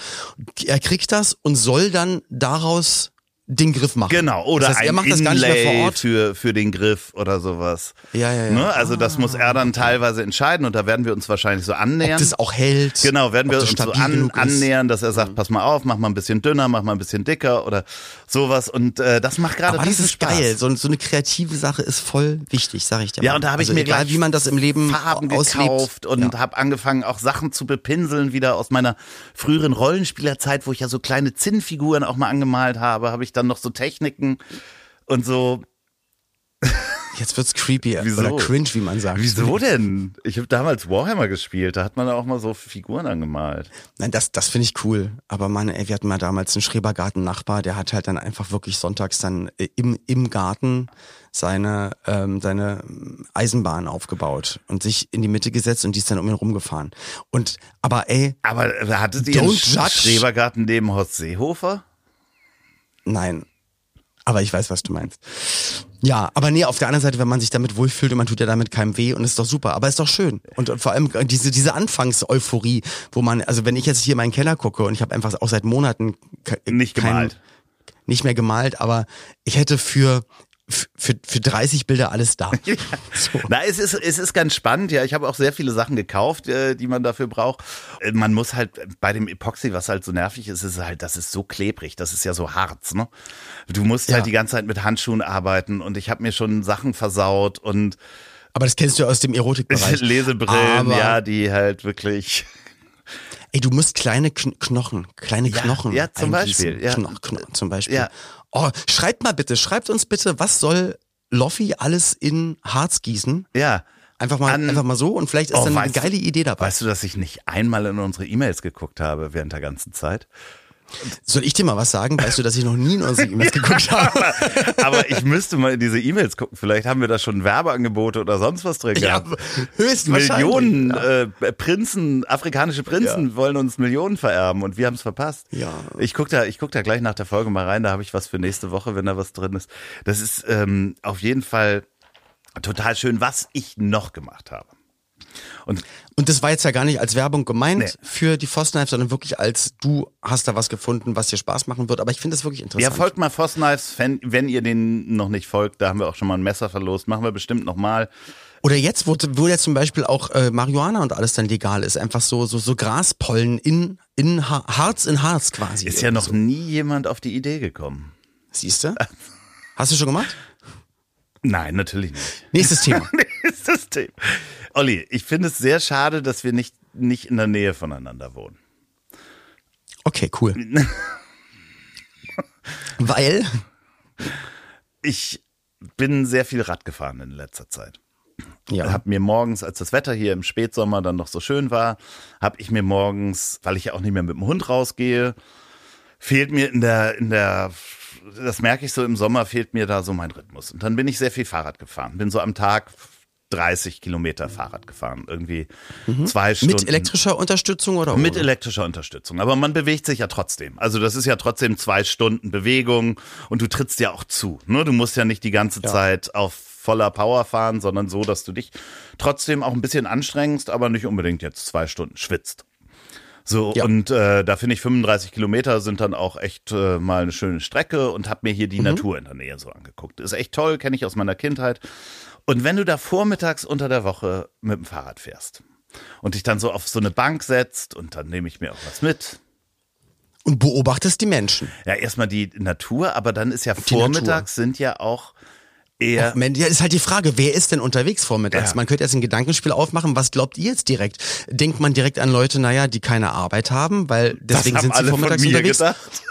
er kriegt das und soll dann daraus den Griff machen. Genau, oder das heißt, er macht das gar nicht mehr vor Ort. für, für den Griff oder sowas. Ja, ja, ja. Ne? Also das muss er Ah, dann teilweise entscheiden und da werden wir uns wahrscheinlich so Ob annähern. das auch hält. Genau, werden ob wir uns so an, annähern, dass er sagt, pass mal auf, mach mal ein bisschen dünner, mach mal ein bisschen dicker oder sowas. Und äh, das macht gerade Aber das riesen ist Spaß. geil. So, so eine kreative Sache ist voll wichtig, sag ich dir. Ja, mal. und da habe also ich mir egal, wie man das im Leben Farben auslebt. gekauft und ja. habe angefangen, auch Sachen zu bepinseln, wieder aus meiner früheren Rollenspielerzeit, wo ich ja so kleine Zinnfiguren auch mal angemalt habe, habe ich dann noch so Techniken und so. Jetzt wird's creepy Wieso? oder cringe, wie man sagt. Wieso denn? Ich habe damals Warhammer gespielt, da hat man auch mal so Figuren angemalt. Nein, das, das finde ich cool. Aber Mann, ey, wir hatten mal damals einen Schrebergarten-Nachbar, der hat halt dann einfach wirklich sonntags dann äh, im, im Garten seine, ähm, seine Eisenbahn aufgebaut und sich in die Mitte gesetzt und die ist dann um ihn rumgefahren. Und, aber ey, Aber da hattet ihr einen judge. Schrebergarten neben Horst Seehofer? Nein. Aber ich weiß, was du meinst. Ja, aber nee, auf der anderen Seite, wenn man sich damit wohlfühlt und man tut ja damit keinem weh und ist doch super, aber ist doch schön. Und, vor allem diese, diese Anfangseuphorie, wo man, also wenn ich jetzt hier in meinen Keller gucke und ich habe einfach auch seit Monaten Nicht kein- gemalt. nicht mehr gemalt, aber ich hätte für, für, für 30 Bilder alles da. So. Na, es ist, es ist ganz spannend, ja. Ich habe auch sehr viele Sachen gekauft, äh, die man dafür braucht. Äh, Man muss halt bei dem Epoxy, was halt so nervig ist, ist halt, das ist so klebrig, das ist ja so Harz, ne? Du musst Ja. halt die ganze Zeit mit Handschuhen arbeiten und ich habe mir schon Sachen versaut und Aber das kennst du aus dem Erotikbereich. Lesebrillen, Aber- ja, die halt wirklich. Ey, du musst kleine Kn Knochen, kleine Ja, Knochen. ja, zum. Beispiel, ja. Knochen, Knochen zum Beispiel. Ja. Oh, schreibt mal bitte, schreibt uns bitte, was soll Loffi alles in Harz gießen? Ja. Einfach mal, An- einfach mal so und vielleicht ist Oh, dann eine weißt geile Idee dabei. Weißt du, dass ich nicht einmal in unsere E-Mails geguckt habe während der ganzen Zeit? Soll ich dir mal was sagen? Weißt du, dass ich noch nie in unsere E-Mails geguckt habe? Aber ich müsste mal in diese E-Mails gucken. Vielleicht haben wir da schon Werbeangebote oder sonst was drin ja, gehabt. höchstwahrscheinlich. Millionen Ja. äh, Prinzen, afrikanische Prinzen wollen uns Millionen vererben und wir haben es verpasst. Ja. Ich guck da, ich guck da gleich nach der Folge mal rein. Da habe ich was für nächste Woche, wenn da was drin ist. Das ist ähm, auf jeden Fall total schön, was ich noch gemacht habe. Und Und das war jetzt ja gar nicht als Werbung gemeint Nee. für die Foster Knife, sondern wirklich als du hast da was gefunden, was dir Spaß machen wird. Aber ich finde das wirklich ja, interessant. folgt mal Foss Knives, wenn, wenn ihr den noch nicht folgt. Da haben wir auch schon mal ein Messer verlost. Machen wir bestimmt noch mal. Oder jetzt, wo, wo jetzt zum Beispiel auch äh, Marihuana und alles dann legal ist, einfach so so so Graspollen in in ha Harz in Harz quasi. Ist ja noch nie jemand auf die Idee gekommen. Siehst du? Hast du schon gemacht? Nein, natürlich nicht. Nächstes Thema. Thema. Olli, ich finde es sehr schade, dass wir nicht, nicht in der Nähe voneinander wohnen. Okay, cool. Weil Ich bin sehr viel Rad gefahren in letzter Zeit. ja, Hab mir morgens, als das Wetter hier im Spätsommer dann noch so schön war, habe ich mir morgens, weil ich ja auch nicht mehr mit dem Hund rausgehe, fehlt mir in der, in der, das merke ich so im Sommer, fehlt mir da so mein Rhythmus. Und dann bin ich sehr viel Fahrrad gefahren. Bin so am Tag 30 Kilometer Fahrrad gefahren. Irgendwie zwei Stunden. mit elektrischer Unterstützung oder Mit ohne? elektrischer Unterstützung. Aber man bewegt sich ja trotzdem. Also das ist ja trotzdem zwei Stunden Bewegung und du trittst ja auch zu. Ne? Du musst ja nicht die ganze Zeit auf voller Power fahren, sondern so, dass du dich trotzdem auch ein bisschen anstrengst, aber nicht unbedingt jetzt zwei Stunden schwitzt. So, Ja. und äh, da finde ich 35 Kilometer sind dann auch echt äh, mal eine schöne Strecke und habe mir hier Mhm. die Natur in der Nähe so angeguckt. Ist echt toll, kenne ich aus meiner Kindheit. Und wenn du da vormittags unter der Woche mit dem Fahrrad fährst und dich dann so auf so eine Bank setzt und dann nehme ich mir auch was mit. und beobachtest die Menschen. Ja, erstmal die Natur, aber dann ist ja vormittags sind ja auch eher Mensch, Ja, ist halt die Frage, wer ist denn unterwegs vormittags? Ja. Man könnte jetzt ein Gedankenspiel aufmachen. Was glaubt ihr jetzt direkt? Denkt man direkt an Leute, naja, die keine Arbeit haben, weil deswegen sind sie vormittags unterwegs? gedacht.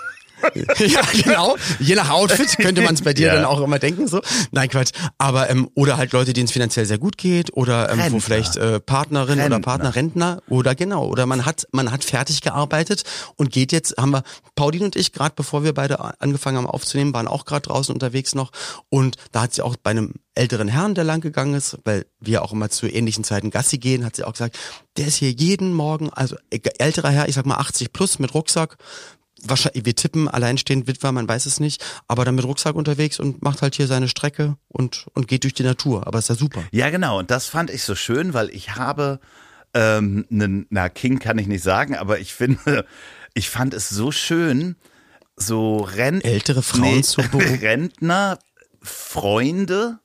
ja, genau. Je nach Outfit könnte man es bei dir Ja. dann auch immer denken. so. Nein, Quatsch. Aber ähm, oder halt Leute, denen es finanziell sehr gut geht, oder ähm, wo vielleicht äh, Partnerin oder Rentner. Partner, Rentner oder genau. Oder man hat man hat fertig gearbeitet und geht jetzt. Haben wir Pauline und ich gerade, bevor wir beide angefangen haben aufzunehmen, waren auch gerade draußen unterwegs noch. Und da hat sie auch bei einem älteren Herrn, der lang gegangen ist, weil wir auch immer zu ähnlichen Zeiten Gassi gehen, hat sie auch gesagt, der ist hier jeden Morgen, also äh, älterer Herr, ich sag mal 80 plus mit Rucksack, wahrscheinlich, wir tippen alleinstehend Witwer, man weiß es nicht, aber dann mit Rucksack unterwegs und macht halt hier seine Strecke und, und geht durch die Natur. Aber ist ja super. Ja, genau. Und das fand ich so schön, weil ich habe, ähm, nen, na, King kann ich nicht sagen, aber ich finde, ich fand es so schön, so Rent Ältere Frauen zu beobachten. Rentner, Freunde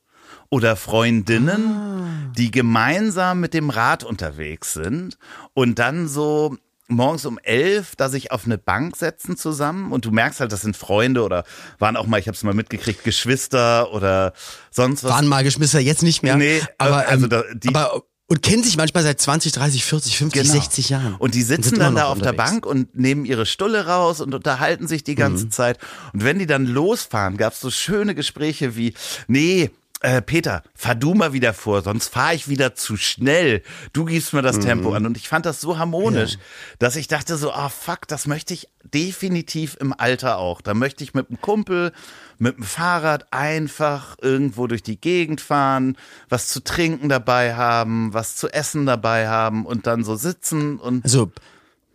oder Freundinnen, die gemeinsam mit dem Rad unterwegs sind und dann so morgens um elf da sich auf eine Bank setzen zusammen und du merkst halt, das sind Freunde oder waren auch mal, ich habe es mal mitgekriegt, Geschwister oder sonst was. Waren mal Geschwister, jetzt nicht mehr. Nee, aber, also ähm, da- die- aber und kennen sich manchmal seit 20, 30, 40, 50, Genau. 60 Jahren. Und die sitzen sind dann da auf der unterwegs. Bank und nehmen ihre Stulle raus und unterhalten sich die ganze Zeit. Und wenn die dann losfahren, gab's so schöne Gespräche wie, nee, äh, Peter, fahr du mal wieder vor, sonst fahr ich wieder zu schnell. Du gibst mir das Tempo an. Und ich fand das so harmonisch, dass ich dachte so, ah fuck, das möchte ich definitiv im Alter auch. Da möchte ich mit einem Kumpel, mit dem Fahrrad einfach irgendwo durch die Gegend fahren, was zu trinken dabei haben, was zu essen dabei haben und dann so sitzen und Also,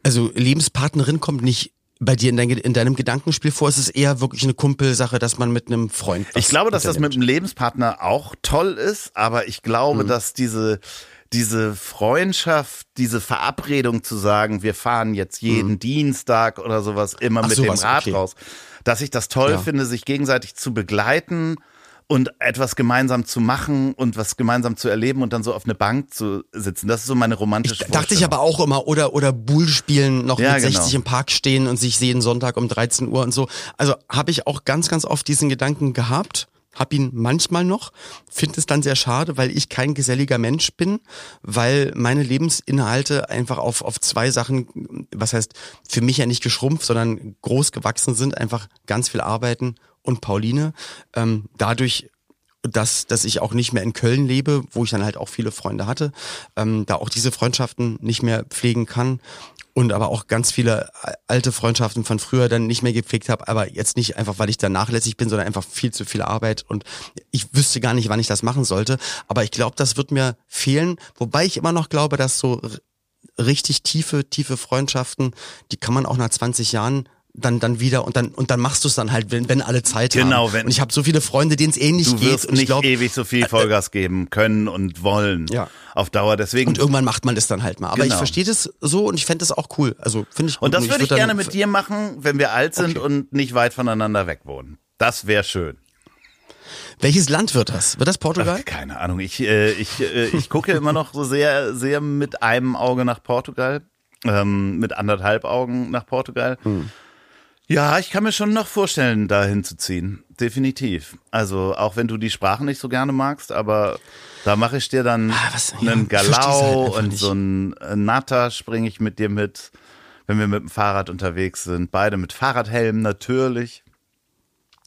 also Lebenspartnerin kommt nicht bei dir in, dein, in deinem Gedankenspiel vor. Es ist eher wirklich eine Kumpelsache, dass man mit einem Freund. Ich glaube, dass das mit unternimmt. einem Lebenspartner auch toll ist, aber ich glaube, Mhm. dass diese diese Freundschaft, diese Verabredung zu sagen, wir fahren jetzt jeden Dienstag oder sowas immer Mhm. Ach, mit sowas, dem Rad okay. raus, dass ich das toll Ja. finde, sich gegenseitig zu begleiten und etwas gemeinsam zu machen und was gemeinsam zu erleben und dann so auf eine Bank zu sitzen. Das ist so meine romantische Dachte ich aber auch immer, oder, oder Bull spielen, noch Ja, mit genau. 60 im Park stehen und sich sehen Sonntag um 13 Uhr und so. Also habe ich auch ganz, ganz oft diesen Gedanken gehabt. Hab ihn manchmal noch, finde es dann sehr schade, weil ich kein geselliger Mensch bin, weil meine Lebensinhalte einfach auf, auf zwei Sachen, was heißt, für mich ja nicht geschrumpft, sondern groß gewachsen sind, einfach ganz viel arbeiten und Pauline. Ähm, dadurch dass, dass ich auch nicht mehr in Köln lebe, wo ich dann halt auch viele Freunde hatte, ähm, da auch diese Freundschaften nicht mehr pflegen kann und aber auch ganz viele alte Freundschaften von früher dann nicht mehr gepflegt habe, aber jetzt nicht einfach, weil ich da nachlässig bin, sondern einfach viel zu viel Arbeit und ich wüsste gar nicht, wann ich das machen sollte, aber ich glaube, das wird mir fehlen, wobei ich immer noch glaube, dass so richtig tiefe, tiefe Freundschaften, die kann man auch nach 20 Jahren dann dann wieder und dann und dann machst du es dann halt, wenn, wenn alle Zeit Genau, haben. wenn- und ich habe so viele Freunde, denen es ähnlich Du geht wirst und ich nicht glaube ewig so viel Vollgas geben können und wollen Ja. auf Dauer. Deswegen und irgendwann macht man das dann halt mal. Aber ich Genau. verstehe das so und ich fände das auch cool. Also finde ich gut. Und das würde ich würd gerne dann- mit dir machen, wenn wir alt sind Okay. und nicht weit voneinander weg wohnen. Das wäre schön. Welches Land wird das? Wird das Portugal? Ach, keine Ahnung. Ich, äh, ich, äh, ich gucke immer noch so sehr, sehr mit einem Auge nach Portugal, ähm, mit anderthalb Augen nach Portugal. Hm. Ja, ich kann mir schon noch vorstellen, da hinzuziehen. Definitiv. Also auch wenn du die Sprache nicht so gerne magst, aber da mache ich dir dann Ah, was- ja, einen versteh's halt Galau einfach und nicht. so ein äh, Natter springe ich mit dir mit, wenn wir mit dem Fahrrad unterwegs sind. Beide mit Fahrradhelm natürlich.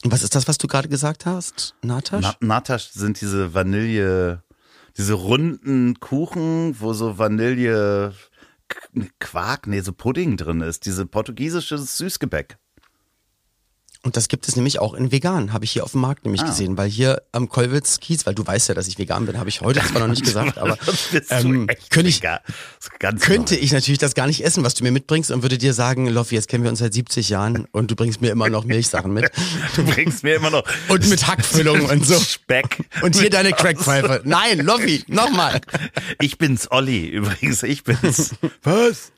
Und was ist das, was du gerade gesagt hast? Natasch? Na, Natasch sind diese Vanille, diese runden Kuchen, wo so Vanille Quark, nee, so Pudding drin ist. Diese portugiesische Süßgebäck. Und das gibt es nämlich auch in vegan, habe ich hier auf dem Markt nämlich Ah. gesehen, weil hier am Kollwitz Kiez, weil du weißt ja, dass ich vegan bin, habe ich heute zwar noch nicht gesagt, aber ähm, könnte ich, könnte ich natürlich das gar nicht essen, was du mir mitbringst und würde dir sagen, Loffi, jetzt kennen wir uns seit 70 Jahren und du bringst mir immer noch Milchsachen mit. Du bringst mir immer noch Und mit Hackfüllung und so. Speck. Und hier deine Crackpfeife. Nein, Loffi, nochmal. Ich bin's, Olli. Übrigens, ich bin's. Was?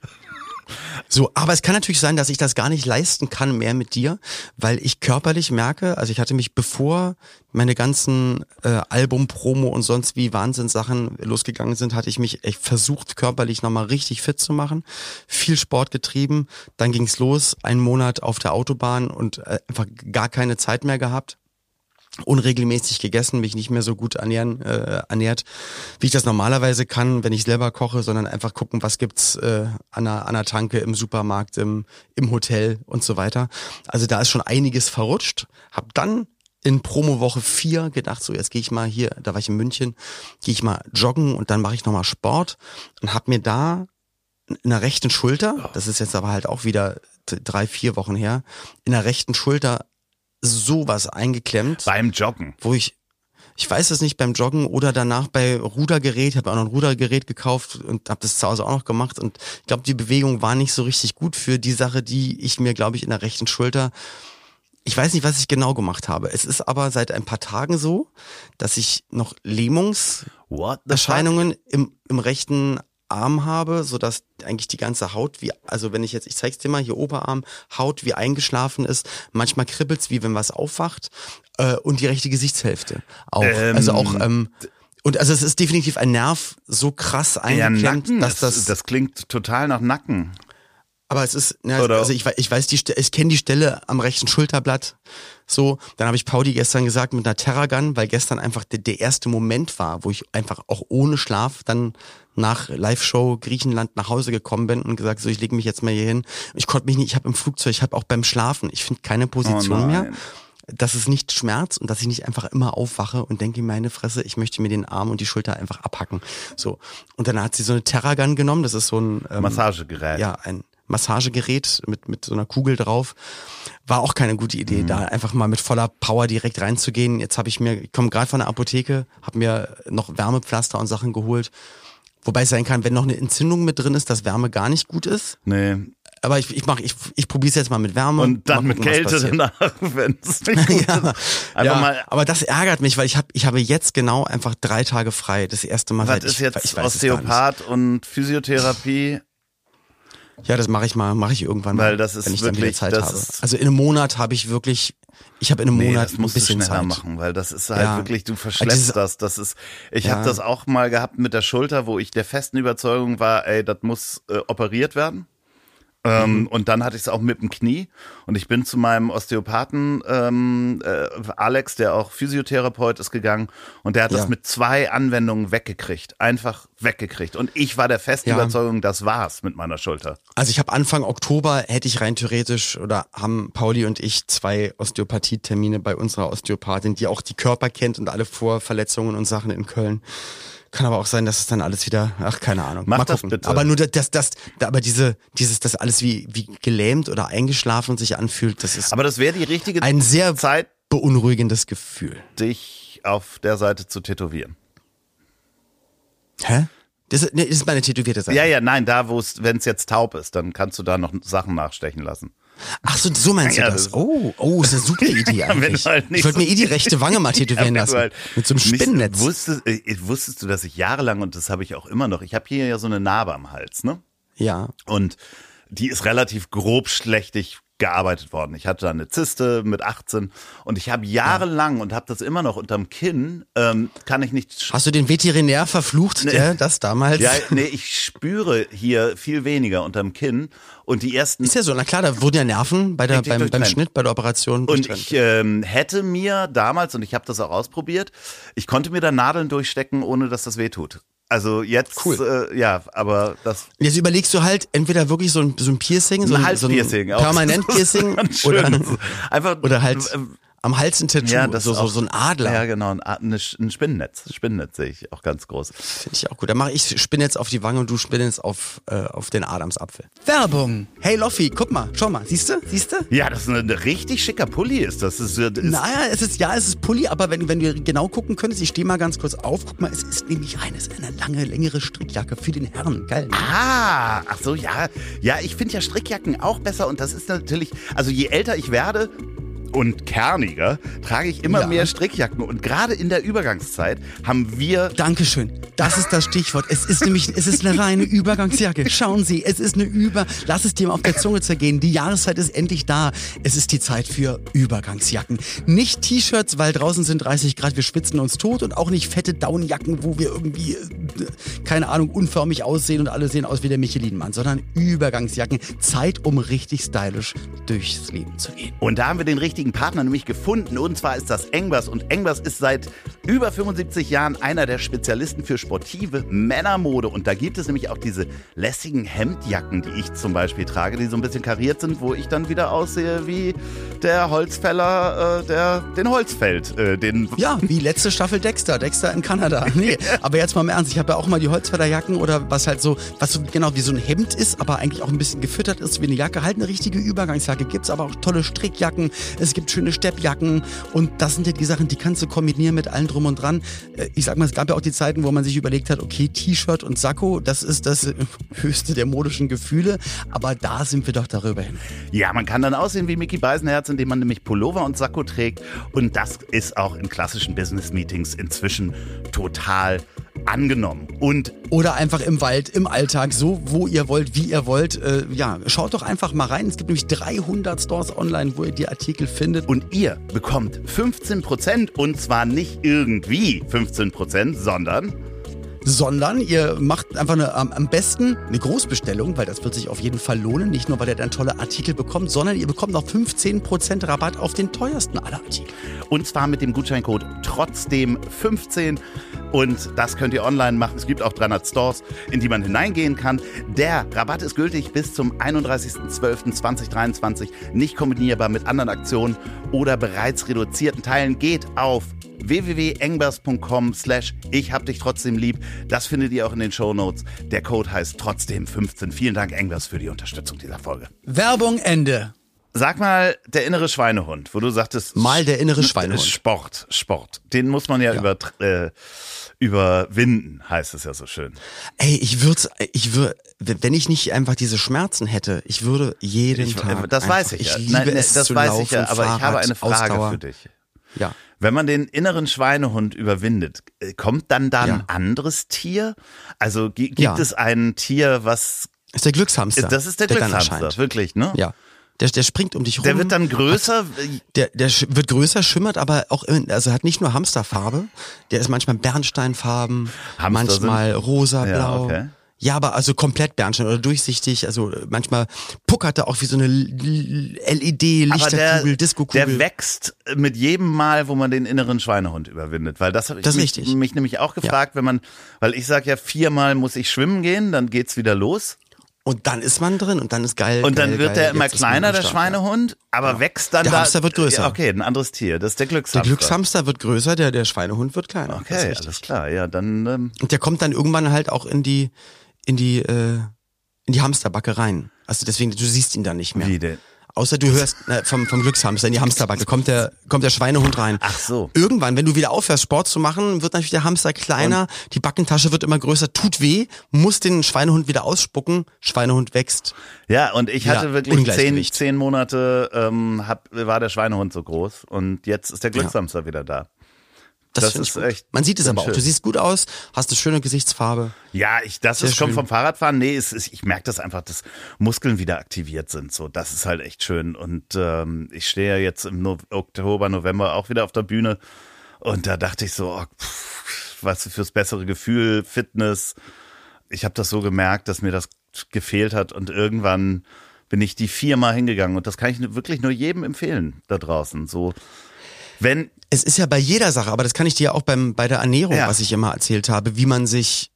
So, aber es kann natürlich sein, dass ich das gar nicht leisten kann mehr mit dir, weil ich körperlich merke, also ich hatte mich bevor meine ganzen äh, Album-Promo und sonst wie Wahnsinnssachen losgegangen sind, hatte ich mich echt versucht, körperlich nochmal richtig fit zu machen. Viel Sport getrieben, dann ging's los, einen Monat auf der Autobahn und äh, einfach gar keine Zeit mehr gehabt unregelmäßig gegessen, mich nicht mehr so gut ernähren, äh, ernährt, wie ich das normalerweise kann, wenn ich selber koche, sondern einfach gucken, was gibt's äh, an, der, an der Tanke, im Supermarkt, im, im Hotel und so weiter. Also da ist schon einiges verrutscht. Hab dann in Promo-Woche 4 gedacht, so jetzt gehe ich mal hier, da war ich in München, gehe ich mal joggen und dann mache ich nochmal Sport und hab mir da in der rechten Schulter, das ist jetzt aber halt auch wieder drei, vier Wochen her, in der rechten Schulter sowas eingeklemmt Beim Joggen. wo ich ich weiß es nicht, beim Joggen oder danach bei Rudergerät. Ich habe auch noch ein Rudergerät gekauft und habe das zu Hause auch noch gemacht. Und ich glaube, die Bewegung war nicht so richtig gut für die Sache, die ich mir, glaube ich, in der rechten Schulter ich weiß nicht, was ich genau gemacht habe. Es ist aber seit ein paar Tagen so, dass ich noch Lähmungserscheinungen im, im rechten Arm habe, so dass eigentlich die ganze Haut wie, also wenn ich jetzt, ich zeig's dir mal, hier Oberarm, Haut wie eingeschlafen ist, manchmal kribbelt's wie wenn was aufwacht äh, und die rechte Gesichtshälfte auch. Ähm, also auch, ähm, und also es ist definitiv ein Nerv so krass eingeklemmt, Nacken, dass das, das, klingt total nach Nacken. aber es ist, ja, also ich, ich weiß die, ich kenne die Stelle am rechten Schulterblatt. So, dann habe ich Pauli gestern gesagt mit einer Terragun, weil gestern einfach der, der erste Moment war, wo ich einfach auch ohne Schlaf dann nach Live-Show Griechenland nach Hause gekommen bin und gesagt, so ich lege mich jetzt mal hier hin. Ich konnte mich nicht, ich habe im Flugzeug, ich habe auch beim Schlafen, ich finde keine Position Oh mehr dass es nicht schmerzt und dass ich nicht einfach immer aufwache und denke, meine Fresse, ich möchte mir den Arm und die Schulter einfach abhacken. So. Und dann hat sie so eine Terragun genommen, das ist so ein ähm, Massagegerät. Ja, ein Massagegerät mit, mit so einer Kugel drauf. War auch keine gute Idee, Mhm. da einfach mal mit voller Power direkt reinzugehen. Jetzt habe ich mir, ich komme gerade von der Apotheke, habe mir noch Wärmepflaster und Sachen geholt. Wobei es sein kann, wenn noch eine Entzündung mit drin ist, dass Wärme gar nicht gut ist. Nee. Aber ich, ich mach, ich, ich probiere es jetzt mal mit Wärme. Und dann mit Kälte danach, wenn es nicht gut ja, ist. Einfach ja, mal, aber das ärgert mich, weil ich habe ich habe jetzt genau einfach drei Tage frei. Das erste Mal was seit ist ich, jetzt ich nicht. Osteopath und Physiotherapie? Ja, das mache ich mal, mache ich irgendwann Weil mal, das ist wenn ich dann wieder wirklich- Zeit habe. Also in einem Monat habe ich wirklich, ich habe in einem Nee, Monat das ein musst du bisschen schneller Zeit. machen, weil das ist halt Ja. wirklich, du Also verschleppst dieses- das. Das ist, ich Ja. habe das auch mal gehabt mit der Schulter, wo ich der festen Überzeugung war, ey, das muss äh, operiert werden. Ähm, Mhm. Und dann hatte ich es auch mit dem Knie und ich bin zu meinem Osteopathen ähm, äh, Alex, der auch Physiotherapeut ist, gegangen und der hat Ja. das mit zwei Anwendungen weggekriegt, einfach weggekriegt. Und ich war der festen Ja. Überzeugung, das war's mit meiner Schulter. Also ich habe Anfang Oktober hätte ich rein theoretisch oder haben Pauli und ich zwei Osteopathie-Termine bei unserer Osteopathin, die auch die Körper kennt und alle Vorverletzungen und Sachen in Köln. Kann aber auch sein, dass es dann alles wieder, ach keine Ahnung. Mach Mal das gucken. bitte. Aber nur das, das, das da- aber diese, dieses, das alles wie wie gelähmt oder eingeschlafen sich anfühlt, das ist Aber das wäre die richtige ein sehr Zeit, beunruhigendes Gefühl. dich auf der Seite zu tätowieren. Hä? Das ist, nee, das ist meine tätowierte Seite. Ja, ja, nein, da, wo es, wenn es jetzt taub ist, dann kannst du da noch Sachen nachstechen lassen. Ach so, so meinst Ja, du das? das- Oh, oh, ist eine super Idee eigentlich. halt ich wollte so- mir eh die rechte Wange mal tätowieren lassen. du halt mit so einem Spinnennetz. Wusstest, äh, wusstest du, dass ich jahrelang, und das habe ich auch immer noch, ich habe hier ja so eine Narbe am Hals, ne? Ja. Und die ist relativ grob schlechtig gearbeitet worden. Ich hatte da eine Zyste mit 18 und ich habe jahrelang und habe das immer noch unterm Kinn, ähm, kann ich nicht Hast du den Veterinär verflucht, der das damals? ja, nee, ich spüre hier viel weniger unterm Kinn und die ersten Ist ja so, na klar, da wurden ja Nerven bei der, beim, beim. Schnitt, bei der Operation. Und ich ähm, hätte mir damals, und ich habe das auch ausprobiert, ich konnte mir da Nadeln durchstecken, ohne dass das weh tut. Also jetzt, Cool. äh, ja, aber das Jetzt überlegst du halt entweder wirklich so ein, so ein Piercing, so ein so ein Halspiercing permanent Piercing oder, oder halt äh, am Hals ein Tattoo, ja, das so, ist so, auch- so ein Adler. Ja, genau, ein, eine ein Spinnennetz. Spinnennetz sehe ich auch ganz groß. Finde ich auch gut. Dann mache ich Spinnetz auf die Wange und du Spinnetz auf, äh, auf den Adamsapfel. Werbung. Hey Loffi, guck mal, schau mal, siehst du, siehst du? Ja, das ist ein richtig schicker Pulli ist. Das ist, ist Naja, es ist ja, es ist Pulli, aber wenn, wenn du genau gucken könntest, ich stehe mal ganz kurz auf, guck mal, es ist nämlich eines, eine lange, längere Strickjacke für den Herrn. Geil. ne? Ah, ach so, ja. Ja, ich finde ja Strickjacken auch besser und das ist natürlich, also je älter ich werde und kerniger, trage ich immer Ja. mehr Strickjacken und gerade in der Übergangszeit haben wir Dankeschön. Das ist das Stichwort. Es ist nämlich, es ist eine reine Übergangsjacke. Schauen Sie, es ist eine Über, lass es dir mal auf der Zunge zergehen. Die Jahreszeit ist endlich da. Es ist die Zeit für Übergangsjacken. Nicht T-Shirts, weil draußen sind 30 Grad, wir schwitzen uns tot und auch nicht fette Downjacken, wo wir irgendwie, äh, keine Ahnung, unförmig aussehen und alle sehen aus wie der Michelin-Mann, sondern Übergangsjacken. Zeit, um richtig stylisch durchs Leben zu gehen. Und da haben wir den richtigen Partner nämlich gefunden. Und zwar ist das Engbers. Und Engbers ist seit über 75 Jahren einer der Spezialisten für sportive Männermode. Und da gibt es nämlich auch diese lässigen Hemdjacken, die ich zum Beispiel trage, die so ein bisschen kariert sind, wo ich dann wieder aussehe wie der Holzfäller, äh, der den Holz fällt. Äh, den Ja, wie letzte Staffel Dexter, Dexter in Kanada. Nee, aber jetzt mal im Ernst, ich habe ja auch mal die Holzfällerjacken oder was halt so, was so genau wie so ein Hemd ist, aber eigentlich auch ein bisschen gefüttert ist wie eine Jacke. Halt eine richtige Übergangsjacke gibt's, aber auch tolle Strickjacken. Es gibt schöne Steppjacken und das sind ja die Sachen, die kannst du kombinieren mit allem drum und dran. Äh, Ich sag mal, es gab ja auch die Zeiten, wo man sich überlegt hat, okay, T-Shirt und Sakko, das ist das höchste der modischen Gefühle, aber da sind wir doch darüber hin. Ja, man kann dann aussehen wie Mickey Beisenherz, indem man nämlich Pullover und Sakko trägt. Und das ist auch in klassischen Business-Meetings inzwischen total angenommen. Und Oder einfach im Wald, im Alltag, so wo ihr wollt, wie ihr wollt. Äh, ja, schaut doch einfach mal rein. Es gibt nämlich 300 Stores online, wo ihr die Artikel findet. Und ihr bekommt 15% und zwar nicht irgendwie 15%, sondern sondern ihr macht einfach eine, am besten eine Großbestellung, weil das wird sich auf jeden Fall lohnen. Nicht nur, weil ihr dann tolle Artikel bekommt, sondern ihr bekommt noch 15% Rabatt auf den teuersten aller Artikel. und zwar mit dem Gutscheincode trotzdem 15 und das könnt ihr online machen. Es gibt auch 300 Stores, in die man hineingehen kann. Der Rabatt ist gültig bis zum 31.12.2023, nicht kombinierbar mit anderen Aktionen oder bereits reduzierten Teilen. Geht auf www.engbers.com slash ich hab dich trotzdem lieb. Das findet ihr auch in den Shownotes. Der Code heißt trotzdem 15. Vielen Dank, Engbers, für die Unterstützung dieser Folge. Werbung Ende. Sag mal, der innere Schweinehund, wo du sagtest... Mal der innere Schweinehund. Sport, Sport. Den muss man ja, Ja. Über, äh, überwinden, heißt es ja so schön. Ey, ich würde, ich würde, wenn ich nicht einfach diese Schmerzen hätte, ich würde jeden Ich, Tag. das weiß einfach, ich ja. Ich liebe Nein, es das zu weiß laufen, ich ja, aber ich habe eine Frage Ausdauer. für dich. Ja. Wenn man den inneren Schweinehund überwindet, äh, kommt dann da Ja. ein anderes Tier? Also gi- gibt Ja. es ein Tier, was Ist der Glückshamster. das ist der, dann Glückshamster, wirklich, ne? Ja. Der, der springt um dich rum. Der wird dann größer. Der, der sch- wird größer, schimmert aber auch, in, also hat nicht nur Hamsterfarbe, der ist manchmal Bernsteinfarben, Hamster manchmal rosa, Ja, blau. okay. Ja, aber also komplett Bernstein oder durchsichtig, also äh, manchmal puckert er auch wie so eine LED-Lichterkugel, der, Diskokugel. der wächst mit jedem Mal, wo man den inneren Schweinehund überwindet. Weil das habe ich Das mich, mich nämlich auch gefragt, wenn man, weil ich sage ja, viermal muss ich schwimmen gehen, dann geht's wieder los. Und dann ist man drin und dann ist geil. Und dann geil, wird geil, der immer kleiner, der Schweinehund, aber wächst dann Der da. Hamster wird größer. Ja, okay, ein anderes Tier. Das ist der Ja. Der Glückshamster. Glückshamster wird größer, der, der Schweinehund wird kleiner. Das ist Okay, alles klar. Ja, dann ähm, Und der kommt dann irgendwann halt auch in die, in die, äh, in die Hamsterbacke rein. Also deswegen, du siehst ihn dann nicht mehr. wie denn? Außer du hörst äh, vom, vom Glückshamster in die Hamsterbacke, kommt der, kommt der Schweinehund rein. Ach so. Irgendwann, wenn du wieder aufhörst, Sport zu machen, wird natürlich der Hamster kleiner, die Backentasche wird immer größer, tut weh, muss den Schweinehund wieder ausspucken, Schweinehund wächst. Ja, und ich hatte Ja, wirklich zehn, zehn Monate ähm, hab, war der Schweinehund so groß und jetzt ist der Glückshamster wieder da. Das, Das ist echt Man sieht es aber auch. schön. Du siehst gut aus, hast eine schöne Gesichtsfarbe. Ja, ich, das Sehr ist schon vom Fahrradfahren. Nee, es ist, ich merke das einfach, dass Muskeln wieder aktiviert sind. So, das ist halt echt schön. Und ähm, ich stehe ja jetzt im no Oktober, November auch wieder auf der Bühne. Und da dachte ich so, oh, pff, was fürs bessere Gefühl, Fitness. Ich habe das so gemerkt, dass mir das gefehlt hat. Und irgendwann bin ich die viermal hingegangen. Und das kann ich wirklich nur jedem empfehlen da draußen. So, wenn Es ist ja bei jeder Sache, aber das kann ich dir ja auch beim, bei der Ernährung, Ja. was ich immer erzählt habe, wie man sich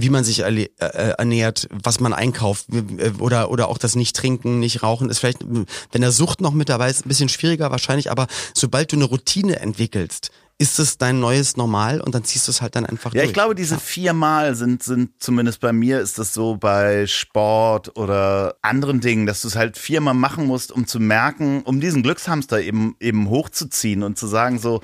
wie man sich erle- äh, ernährt, was man einkauft äh, oder oder auch das nicht trinken, nicht rauchen ist vielleicht wenn der Sucht noch mit dabei ist, ein bisschen schwieriger wahrscheinlich, aber sobald du eine Routine entwickelst, ist es dein neues Normal und dann ziehst du es halt dann einfach Ja, durch. ich glaube, diese viermal sind, sind zumindest bei mir ist das so bei Sport oder anderen Dingen, dass du es halt viermal machen musst, um zu merken, um diesen Glückshamster eben, eben hochzuziehen und zu sagen so,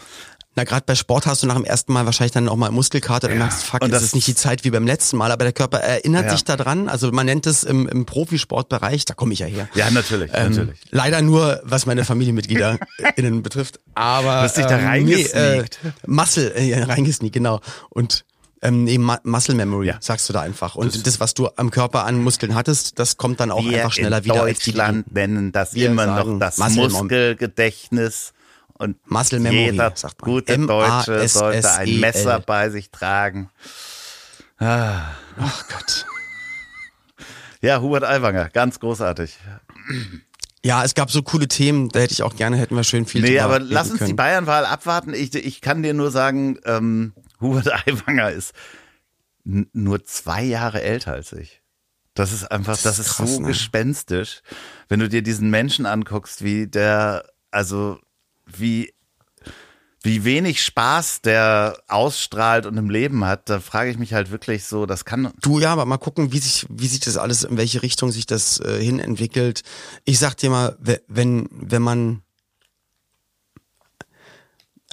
Na, gerade bei Sport hast du nach dem ersten Mal wahrscheinlich dann auch mal Muskelkater und Ja. merkst, fuck, Und es das- ist nicht die Zeit wie beim letzten Mal, aber der Körper erinnert Ja. sich daran. Also man nennt es im, im Profisportbereich, da komme ich ja her. ja, natürlich, Ähm, natürlich. leider nur, was meine Familienmitglieder innen betrifft. Aber hast dich da ähm, reingesneakt. Nee, äh, Muscle, äh, reingesneakt, genau. Und ähm, nee, Muscle Memory, Ja. sagst du da einfach. Und das, was du am Körper an Muskeln hattest, das kommt dann auch einfach schneller in wieder Deutschland nennen das Wir immer noch das Muskelgedächtnis. Und Muscle Memory, jeder gute Deutsche sollte ein. Messer bei sich tragen. Ach Gott. Ja, Hubert Aiwanger, ganz großartig. Ja, es gab so coole Themen, da hätte ich auch gerne, hätten wir schön viel Nee, aber lass uns können. die Bayernwahl abwarten. Ich, ich kann dir nur sagen, ähm, Hubert Aiwanger ist nur zwei Jahre älter als ich. Das ist einfach, das, ist, krass, so ne? gespenstisch. Wenn du dir diesen Menschen anguckst, wie der, also wie wie wenig Spaß der ausstrahlt und im Leben hat, da frage ich mich halt wirklich so, das kann. Du ja, aber mal gucken, wie sich, wie sich das alles, in welche Richtung sich das äh, hin entwickelt. Ich sag dir mal, we- wenn, wenn man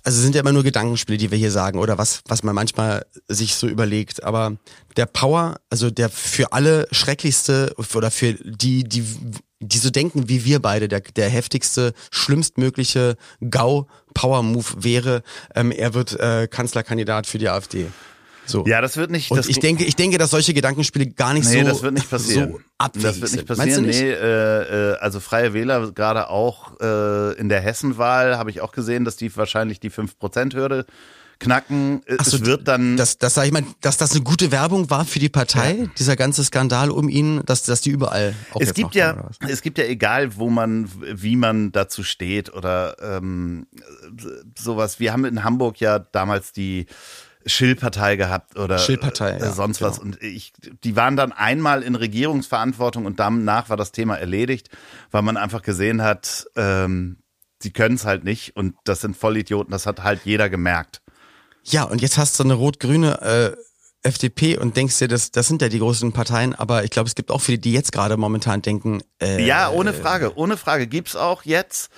also es sind ja immer nur Gedankenspiele, die wir hier sagen, oder was, was man manchmal sich so überlegt. Aber der Power, also der für alle schrecklichste oder für die, die, die so denken wie wir beide, der, der heftigste, schlimmstmögliche GAU-Power-Move wäre, ähm, er wird äh, Kanzlerkandidat für die AfD. So. Ja, das wird nicht. Und ich denke, ich denke, dass solche Gedankenspiele gar nicht Nee, so, das wird nicht passieren. so abwegig das wird nicht passieren. Meinst du nicht? Nee, äh, äh, also Freie Wähler gerade auch äh, in der Hessenwahl habe ich auch gesehen, dass die wahrscheinlich die 5%-Hürde knacken. Ach so, es wird dann dass, dass, sag ich mal, dass das eine gute Werbung war für die Partei, dieser ganze Skandal um ihn, dass, dass die überall auch es gibt ja, was? es gibt ja egal, wo man, wie man dazu steht oder ähm, sowas. Wir haben in Hamburg ja damals die Schill-Partei gehabt oder Schill-Partei, äh, ja, sonst was. genau. Und ich, die waren dann einmal in Regierungsverantwortung und danach war das Thema erledigt, weil man einfach gesehen hat, ähm, die können es halt nicht und das sind Vollidioten. Das hat halt jeder gemerkt. Ja, und jetzt hast du eine rot-grüne äh, FDP und denkst dir, das, das sind ja die großen Parteien, aber ich glaube, es gibt auch viele, die jetzt gerade momentan denken, äh, Ja, ohne Frage, ohne Frage gibt's auch jetzt.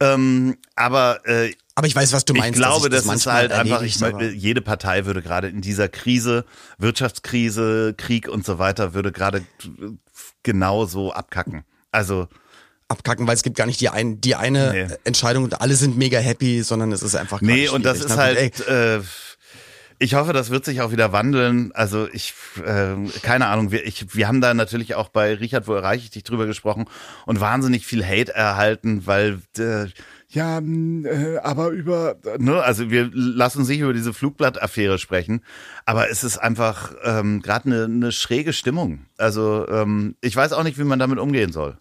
Ähm, aber äh, aber ich weiß, was du ich meinst. dass glaube, sich das, ist halt einfach, ich meine, jede Partei würde gerade in dieser Krise, Wirtschaftskrise, Krieg und so weiter, würde gerade genauso abkacken. Also, abkacken, weil es gibt gar nicht die, ein, die eine Nee. Entscheidung und alle sind mega happy, sondern es ist einfach nee, und das ist Na gut, ey, halt, äh, ich hoffe, das wird sich auch wieder wandeln. Also ich, äh, keine Ahnung, wir, ich, wir haben da natürlich auch bei Richard, wo erreiche ich dich drüber gesprochen und wahnsinnig viel Hate erhalten, weil äh, ja, äh, aber über, ne, also wir lassen uns nicht über diese Flugblattaffäre sprechen, aber es ist einfach ähm, gerade eine ne schräge Stimmung. Also ähm, ich weiß auch nicht, wie man damit umgehen soll.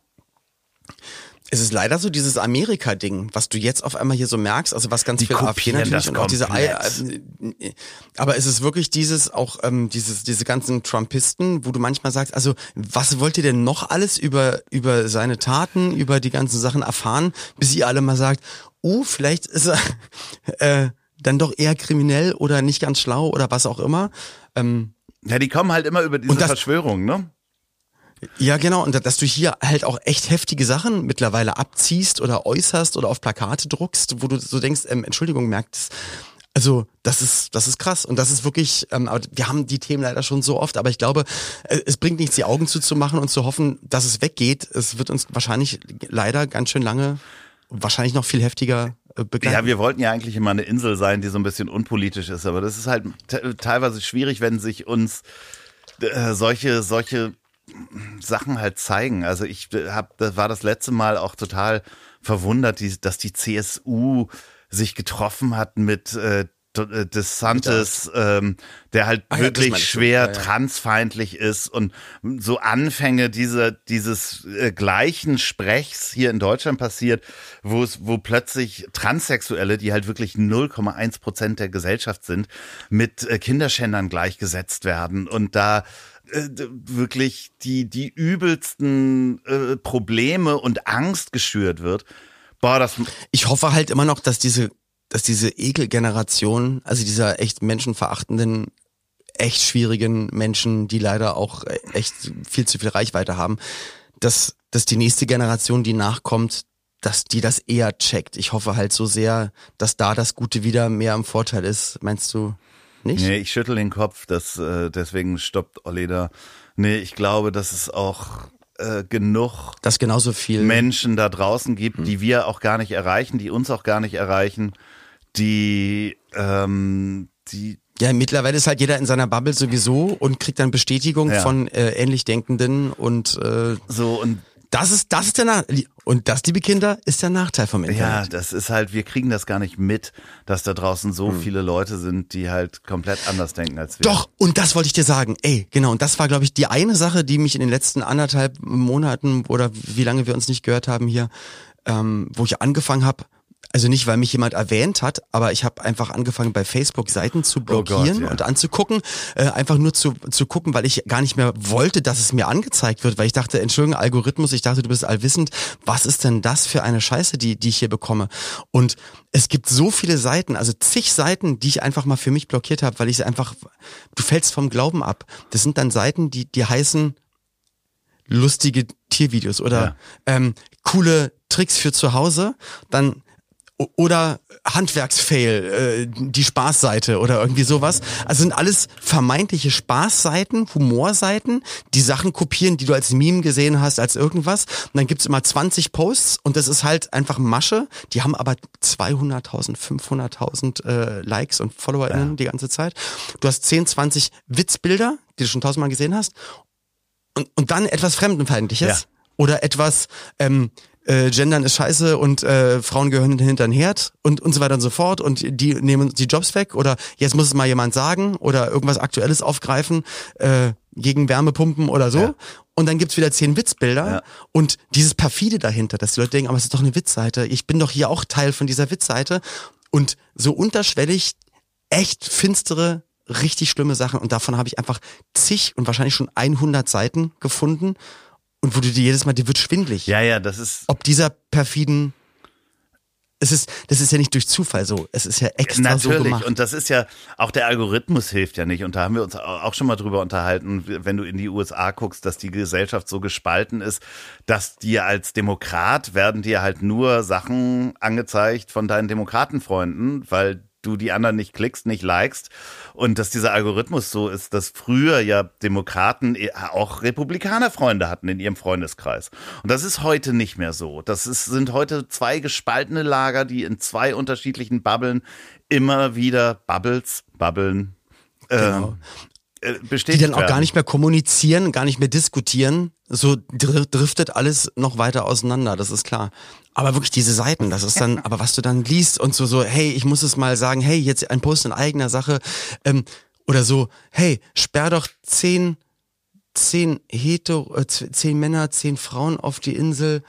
Es ist leider so dieses Amerika-Ding, was du jetzt auf einmal hier so merkst, also was ganz Die viele AfD natürlich und auch diese Ei- komplett. äh, aber es ist wirklich dieses auch ähm, dieses diese ganzen Trumpisten, wo du manchmal sagst, also was wollt ihr denn noch alles über über seine Taten, über die ganzen Sachen erfahren, bis ihr alle mal sagt, oh, vielleicht ist er äh, dann doch eher kriminell oder nicht ganz schlau oder was auch immer. Ähm, Ja, die kommen halt immer über diese das- Verschwörung, ne? Ja, genau. Und dass du hier halt auch echt heftige Sachen mittlerweile abziehst oder äußerst oder auf Plakate druckst, wo du so denkst, ähm, Entschuldigung, merkt es. Also, das ist, das ist krass. Und das ist wirklich, ähm, wir haben die Themen leider schon so oft, aber ich glaube, äh, es bringt nichts, die Augen zuzumachen und zu hoffen, dass es weggeht. Es wird uns wahrscheinlich leider ganz schön lange, wahrscheinlich noch viel heftiger äh, begleiten. Ja, wir wollten ja eigentlich immer eine Insel sein, die so ein bisschen unpolitisch ist, aber das ist halt te teilweise schwierig, wenn sich uns äh, solche solche Sachen halt zeigen. Also ich äh, hab, das war das letzte Mal auch total verwundert, die, dass die CSU sich getroffen hat mit äh, äh, DeSantis, ähm, der halt das wirklich schwer Ja, ja. transfeindlich ist und so Anfänge dieser dieses äh, gleichen Sprechs hier in Deutschland passiert, wo es wo plötzlich Transsexuelle, die halt wirklich 0,1 Prozent der Gesellschaft sind, mit äh, Kinderschändern gleichgesetzt werden und da äh, wirklich die die übelsten äh, Probleme und Angst geschürt wird. Boah, das ich hoffe halt immer noch, dass diese, dass diese Ekelgeneration, also dieser echt menschenverachtenden, echt schwierigen Menschen, die leider auch echt viel zu viel Reichweite haben, dass, dass die nächste Generation, die nachkommt, dass die das eher checkt. Ich hoffe halt so sehr, dass da das Gute wieder mehr im Vorteil ist. Meinst du nicht? Nee, ich schüttel den Kopf, das, äh, deswegen stoppt Olli da. Nee, ich glaube, dass es auch äh, genug Dass genauso viel. Menschen da draußen gibt, Hm. die wir auch gar nicht erreichen, die uns auch gar nicht erreichen, die, ähm, die, Ja, mittlerweile ist halt jeder in seiner Bubble sowieso und kriegt dann Bestätigung Ja. von äh, ähnlich Denkenden und äh, so und Das ist, das ist der Nach und das, liebe Kinder, ist der Nachteil vom ja, Internet. das ist halt, wir kriegen das gar nicht mit, dass da draußen so Hm. viele Leute sind, die halt komplett anders denken als wir. Doch, und das wollte ich dir sagen. Ey, genau, und das war, glaube ich, die eine Sache, die mich in den letzten anderthalb Monaten oder wie lange wir uns nicht gehört haben hier, ähm, wo ich angefangen habe, also nicht, weil mich jemand erwähnt hat, aber ich habe einfach angefangen bei Facebook Seiten zu blockieren Oh ja. und anzugucken, äh, einfach nur zu, zu gucken, weil ich gar nicht mehr wollte, dass es mir angezeigt wird, weil ich dachte, Entschuldigung, Algorithmus, ich dachte, du bist allwissend, was ist denn das für eine Scheiße, die, die ich hier bekomme? Und es gibt so viele Seiten, also zig Seiten, die ich einfach mal für mich blockiert habe, weil ich einfach, du fällst vom Glauben ab. Das sind dann Seiten, die, die heißen lustige Tiervideos oder Ja. ähm, coole Tricks für zu Hause, dann oder Handwerksfail, äh, die Spaßseite oder irgendwie sowas. Also sind alles vermeintliche Spaßseiten, Humorseiten, die Sachen kopieren, die du als Meme gesehen hast, als irgendwas. Und dann gibt's immer 20 Posts und das ist halt einfach Masche. Die haben aber 200.000, 500.000 äh, Likes und FollowerInnen die ganze Zeit. Du hast 10, 20 Witzbilder, die du schon tausendmal gesehen hast und, und dann etwas Fremdenfeindliches Ja. oder etwas ähm, äh, Gendern ist scheiße und äh, Frauen gehören hinter den Herd und, und so weiter und so fort und die nehmen uns die Jobs weg oder jetzt muss es mal jemand sagen oder irgendwas Aktuelles aufgreifen äh, gegen Wärmepumpen oder so. Ja. Und dann gibt's wieder zehn Witzbilder Ja. und dieses perfide dahinter, dass die Leute denken, aber es ist doch eine Witzseite. Ich bin doch hier auch Teil von dieser Witzseite und so unterschwellig echt finstere, richtig schlimme Sachen und davon habe ich einfach zig und wahrscheinlich schon 100 Seiten gefunden und wo du dir jedes Mal, dir wird schwindlig. Ja, ja, das ist Ob dieser perfiden, es ist, das ist ja nicht durch Zufall so, es ist ja extra so Natürlich. gemacht. Und das ist ja, auch der Algorithmus hilft ja nicht. Und da haben wir uns auch schon mal drüber unterhalten, wenn du in die USA guckst, dass die Gesellschaft so gespalten ist, dass dir als Demokrat werden dir halt nur Sachen angezeigt von deinen Demokratenfreunden, weil du die anderen nicht klickst, nicht likest. Und dass dieser Algorithmus so ist, dass früher ja Demokraten eh auch Republikanerfreunde hatten in ihrem Freundeskreis. Und das ist heute nicht mehr so. Das ist, sind heute zwei gespaltene Lager, die in zwei unterschiedlichen Bubblen immer wieder Bubbles, Bubbeln, Genau. Äh, die bestätigt dann auch werden. gar nicht mehr kommunizieren, gar nicht mehr diskutieren. So dr driftet alles noch weiter auseinander, das ist klar. Aber wirklich diese Seiten, das ist dann, aber was du dann liest und so, so, hey, ich muss es mal sagen, hey, jetzt ein Post in eigener Sache, ähm, oder so, hey, sperr doch zehn, zehn Hetero, äh, zehn Männer, zehn Frauen auf die Insel,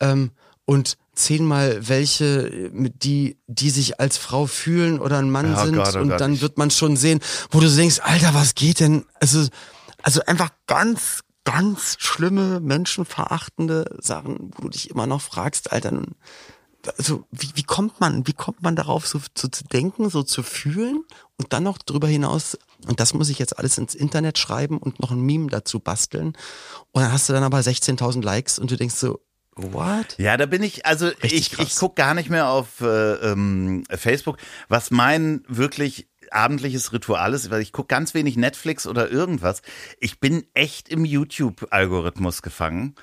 ähm, und zehnmal welche, die, die sich als Frau fühlen oder ein Mann Ja, sind Gott, oh und Gott. dann wird man schon sehen, wo du denkst, Alter, was geht denn? Also, also einfach ganz, ganz schlimme, menschenverachtende Sachen, wo du dich immer noch fragst, Alter, also wie, wie kommt man, wie kommt man darauf, so, so zu denken, so zu fühlen und dann noch drüber hinaus, und das muss ich jetzt alles ins Internet schreiben und noch ein Meme dazu basteln. Und dann hast du dann aber 16.000 Likes und du denkst so, what? Ja, da bin ich, also Richtig ich, krass. ich gucke gar nicht mehr auf äh, ähm, Facebook, was mein wirklich abendliches Ritual ist, weil ich gucke ganz wenig Netflix oder irgendwas. Ich bin echt im YouTube-Algorithmus gefangen.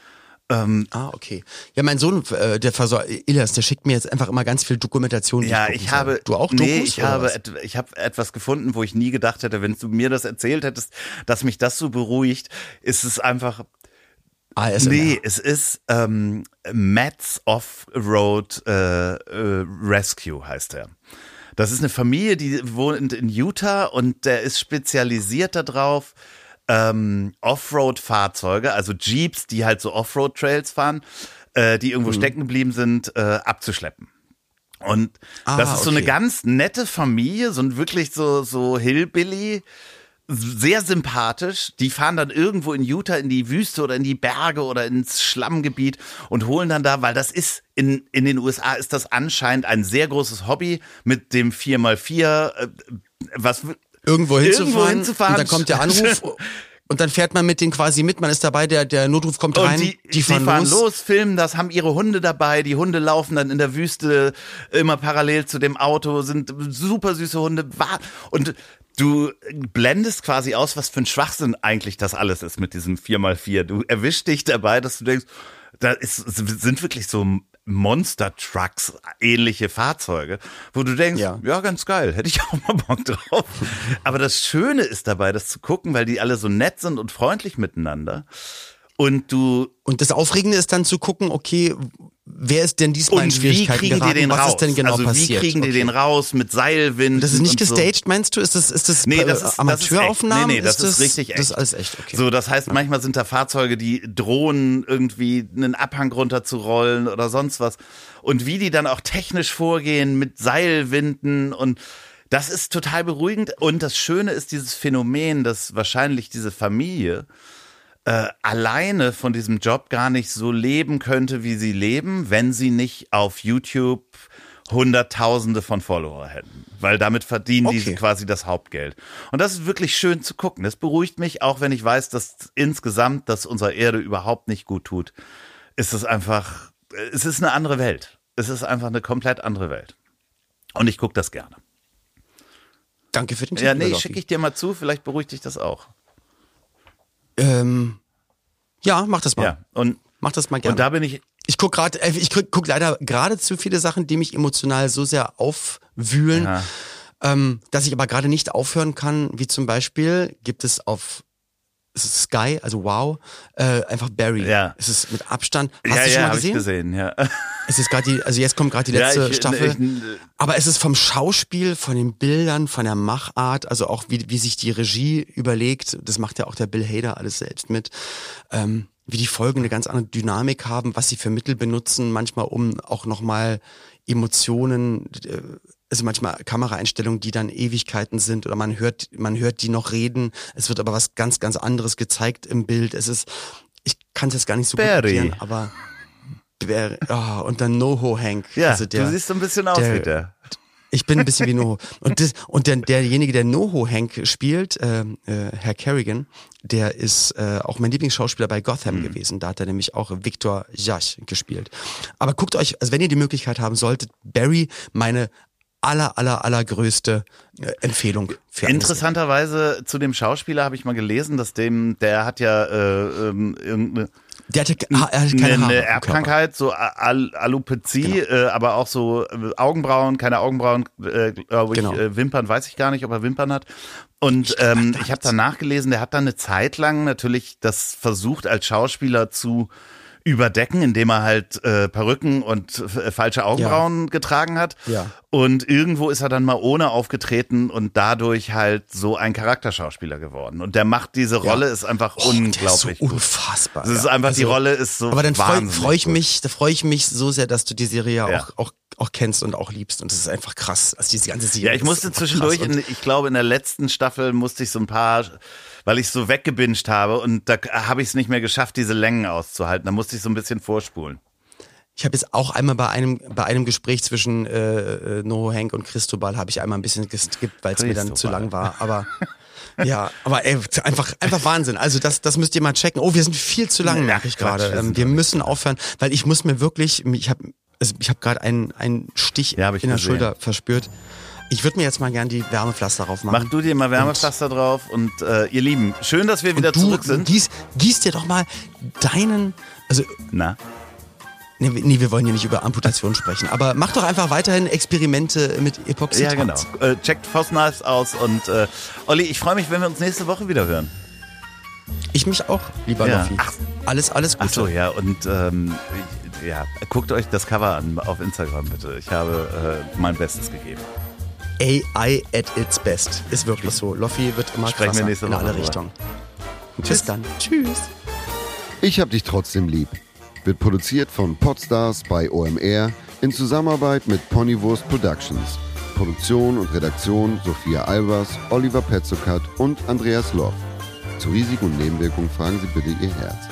Ah, okay. Ja, mein Sohn, äh, der Versor Ilias, der schickt mir jetzt einfach immer ganz viel Dokumentation. Ja, ich soll. habe. Du auch Nee, Dokus, ich oder habe, et, ich habe etwas gefunden, wo ich nie gedacht hätte, wenn du mir das erzählt hättest, dass mich das so beruhigt, ist es einfach. ASMR. Nee, es ist ähm, Matt's Off-Road äh, äh, Rescue heißt er. Das ist eine Familie, die wohnt in Utah und der ist spezialisiert darauf, ähm, Offroad-Fahrzeuge, also Jeeps, die halt so Offroad-Trails fahren, äh, die Mhm. irgendwo stecken geblieben sind, äh, abzuschleppen. Und Ah, das ist so eine okay. ganz nette Familie, so ein wirklich so, so Hillbilly, sehr sympathisch. Die fahren dann irgendwo in Utah in die Wüste oder in die Berge oder ins Schlammgebiet und holen dann da, weil das ist in, in den USA ist das anscheinend ein sehr großes Hobby mit dem 4x4, äh, was irgendwo hinzufahren, Irgendwo hinzufahren. und dann kommt der Anruf und dann fährt man mit denen quasi mit, man ist dabei, der, der Notruf kommt rein, Und die, die, fahren, los. filmen das, haben ihre Hunde dabei. Die Hunde laufen dann in der Wüste immer parallel zu dem Auto, sind super süße Hunde. Und du blendest quasi aus, was für ein Schwachsinn eigentlich das alles ist mit diesem 4x4. Du erwischst dich dabei, dass du denkst, da ist, sind wirklich so Monster Trucks ähnliche Fahrzeuge, wo du denkst, ja. Ja. ganz geil, hätte ich auch mal Bock drauf. Aber das Schöne ist dabei, das zu gucken, weil die alle so nett sind und freundlich miteinander. Und du Und das Aufregende ist dann zu gucken, okay, wer ist denn diesmal in Und wie Schwierigkeiten kriegen die geraten? den Was raus? ist denn genau also passiert? wie kriegen die Okay. den raus mit Seilwind? Das ist nicht und so. gestaged, meinst du? Ist das, ist das, Nee, das ist- das ist echt. Amateuraufnahmen? Nee, nee, das ist richtig Das ist echt. alles echt, okay. So, das heißt, manchmal sind da Fahrzeuge, die drohen, irgendwie einen Abhang runterzurollen oder sonst was. Und wie die dann auch technisch vorgehen mit Seilwinden und das ist total beruhigend. Und das Schöne ist dieses Phänomen, dass wahrscheinlich diese Familie äh, alleine von diesem Job gar nicht so leben könnte, wie sie leben, wenn sie nicht auf YouTube Hunderttausende von Follower hätten. Weil damit verdienen die Okay. quasi das Hauptgeld. Und das ist wirklich schön zu gucken. Das beruhigt mich, auch wenn ich weiß, dass insgesamt das unserer Erde überhaupt nicht gut tut. Ist es einfach, es ist eine andere Welt. Es ist einfach eine komplett andere Welt. Und ich gucke das gerne. Danke für den Tipp. Ja, nee, schicke ich dir mal zu, vielleicht beruhigt dich das auch. Ähm, ja, mach das mal. Ja, und, Mach das mal gerne. und da bin ich, Ich guck gerade, äh, ich guck, guck leider gerade zu viele Sachen, die mich emotional so sehr aufwühlen, Ja. ähm, dass ich aber gerade nicht aufhören kann. Wie zum Beispiel gibt es auf es ist Sky, also Wow, äh, einfach Barry. Ja. Es ist mit Abstand. Hast ja, du schon ja, mal habe ich gesehen? gesehen, ja. Es ist gerade die, also jetzt kommt gerade die letzte Ja, ich- Staffel. ich- aber es ist vom Schauspiel, von den Bildern, von der Machart, also auch wie, wie sich die Regie überlegt, das macht ja auch der Bill Hader alles selbst mit, ähm, wie die Folgen eine ganz andere Dynamik haben, was sie für Mittel benutzen, manchmal um auch nochmal Emotionen, äh, also manchmal Kameraeinstellungen, die dann Ewigkeiten sind oder man hört, man hört die noch reden, es wird aber was ganz, ganz anderes gezeigt im Bild. Es ist, ich kann es jetzt gar nicht so gut Barry. erklären, aber oh, und dann NoHo Hank. Ja, also der, du siehst so ein bisschen aus der- wie der. Ich bin ein bisschen wie NoHo. Und, das, und der, derjenige, der NoHo Hank spielt, ähm, äh, Herr Kerrigan, der ist äh, auch mein Lieblingsschauspieler bei Gotham Mhm. gewesen. Da hat er nämlich auch Victor Jasch gespielt. Aber guckt euch, also wenn ihr die Möglichkeit haben solltet, Barry, meine aller, aller, allergrößte äh, Empfehlung für Interessanterweise zu dem Schauspieler habe ich mal gelesen, dass dem, der hat ja äh, ähm, irgendeine. Der hatte, ha- er hatte keine eine, eine. Erbkrankheit, so Al Alopezie, äh, aber auch so äh, Augenbrauen, keine Augenbrauen, äh, glaube ich, Genau. äh, Wimpern, weiß ich gar nicht, ob er Wimpern hat. Und ähm, ich habe dann nachgelesen, der hat dann eine Zeit lang natürlich das versucht als Schauspieler zu überdecken, indem er halt äh, Perücken und äh, falsche Augenbrauen getragen hat. Ja. Und irgendwo ist er dann mal ohne aufgetreten und dadurch halt so ein Charakterschauspieler geworden. Und der macht diese Rolle, ist einfach Oh, der ist unglaublich so gut. unfassbar. Es ist ja. einfach, die Also- Rolle ist so Aber dann freue freu ich mich, da freue ich mich so sehr, dass du die Serie Ja. auch, auch, auch kennst und auch liebst. Und das ist einfach krass. Also diese ganze Serie. Ja, ich musste zwischendurch, in, ich glaube, in der letzten Staffel musste ich so ein paar, weil ich so weggebinged habe und da habe ich es nicht mehr geschafft, diese Längen auszuhalten. Da musste ich so ein bisschen vorspulen. Ich habe jetzt auch einmal bei einem bei einem Gespräch zwischen äh, äh, Noho Hank und Christobal habe ich einmal ein bisschen geskippt, weil es mir dann zu lang war. Aber ja, aber ey, einfach einfach Wahnsinn. Also das das müsst ihr mal checken. Oh, wir sind viel zu lang, merke ich gerade. wir Ähm, wir müssen aufhören, weil ich muss mir wirklich, ich habe also ich habe gerade einen einen Stich Ja, hab in der gesehen. Schulter verspürt. Ich würde mir jetzt mal gern die Wärmepflaster drauf machen. Mach du dir mal Wärmepflaster drauf und äh, ihr Lieben, schön, dass wir wieder du zurück sind. Gieß, gieß dir doch mal deinen, also Na, nee, nee, wir wollen hier nicht über Amputation sprechen, aber mach doch einfach weiterhin Experimente mit Epoxid. ja genau. Äh, checkt Foss Knives aus und äh, Olli, ich freue mich, wenn wir uns nächste Woche wieder hören. Ich mich auch, lieber Ja. Loffi. Ach. Alles, alles Gute. Ach so, ja, und ähm, ja, guckt euch das Cover an auf Instagram bitte. Ich habe äh, mein Bestes gegeben. AI at its best. Ist wirklich so. Loffi wird immer Sprechen wir krasser nächste in alle. Richtungen. Bis dann. Tschüss. Ich hab dich trotzdem lieb. Wird produziert von Podstars bei OMR in Zusammenarbeit mit Ponywurst Productions. Produktion und Redaktion Sophia Albers, Oliver Petzokat und Andreas Loff. Zu Risiken und Nebenwirkungen fragen Sie bitte Ihr Herz.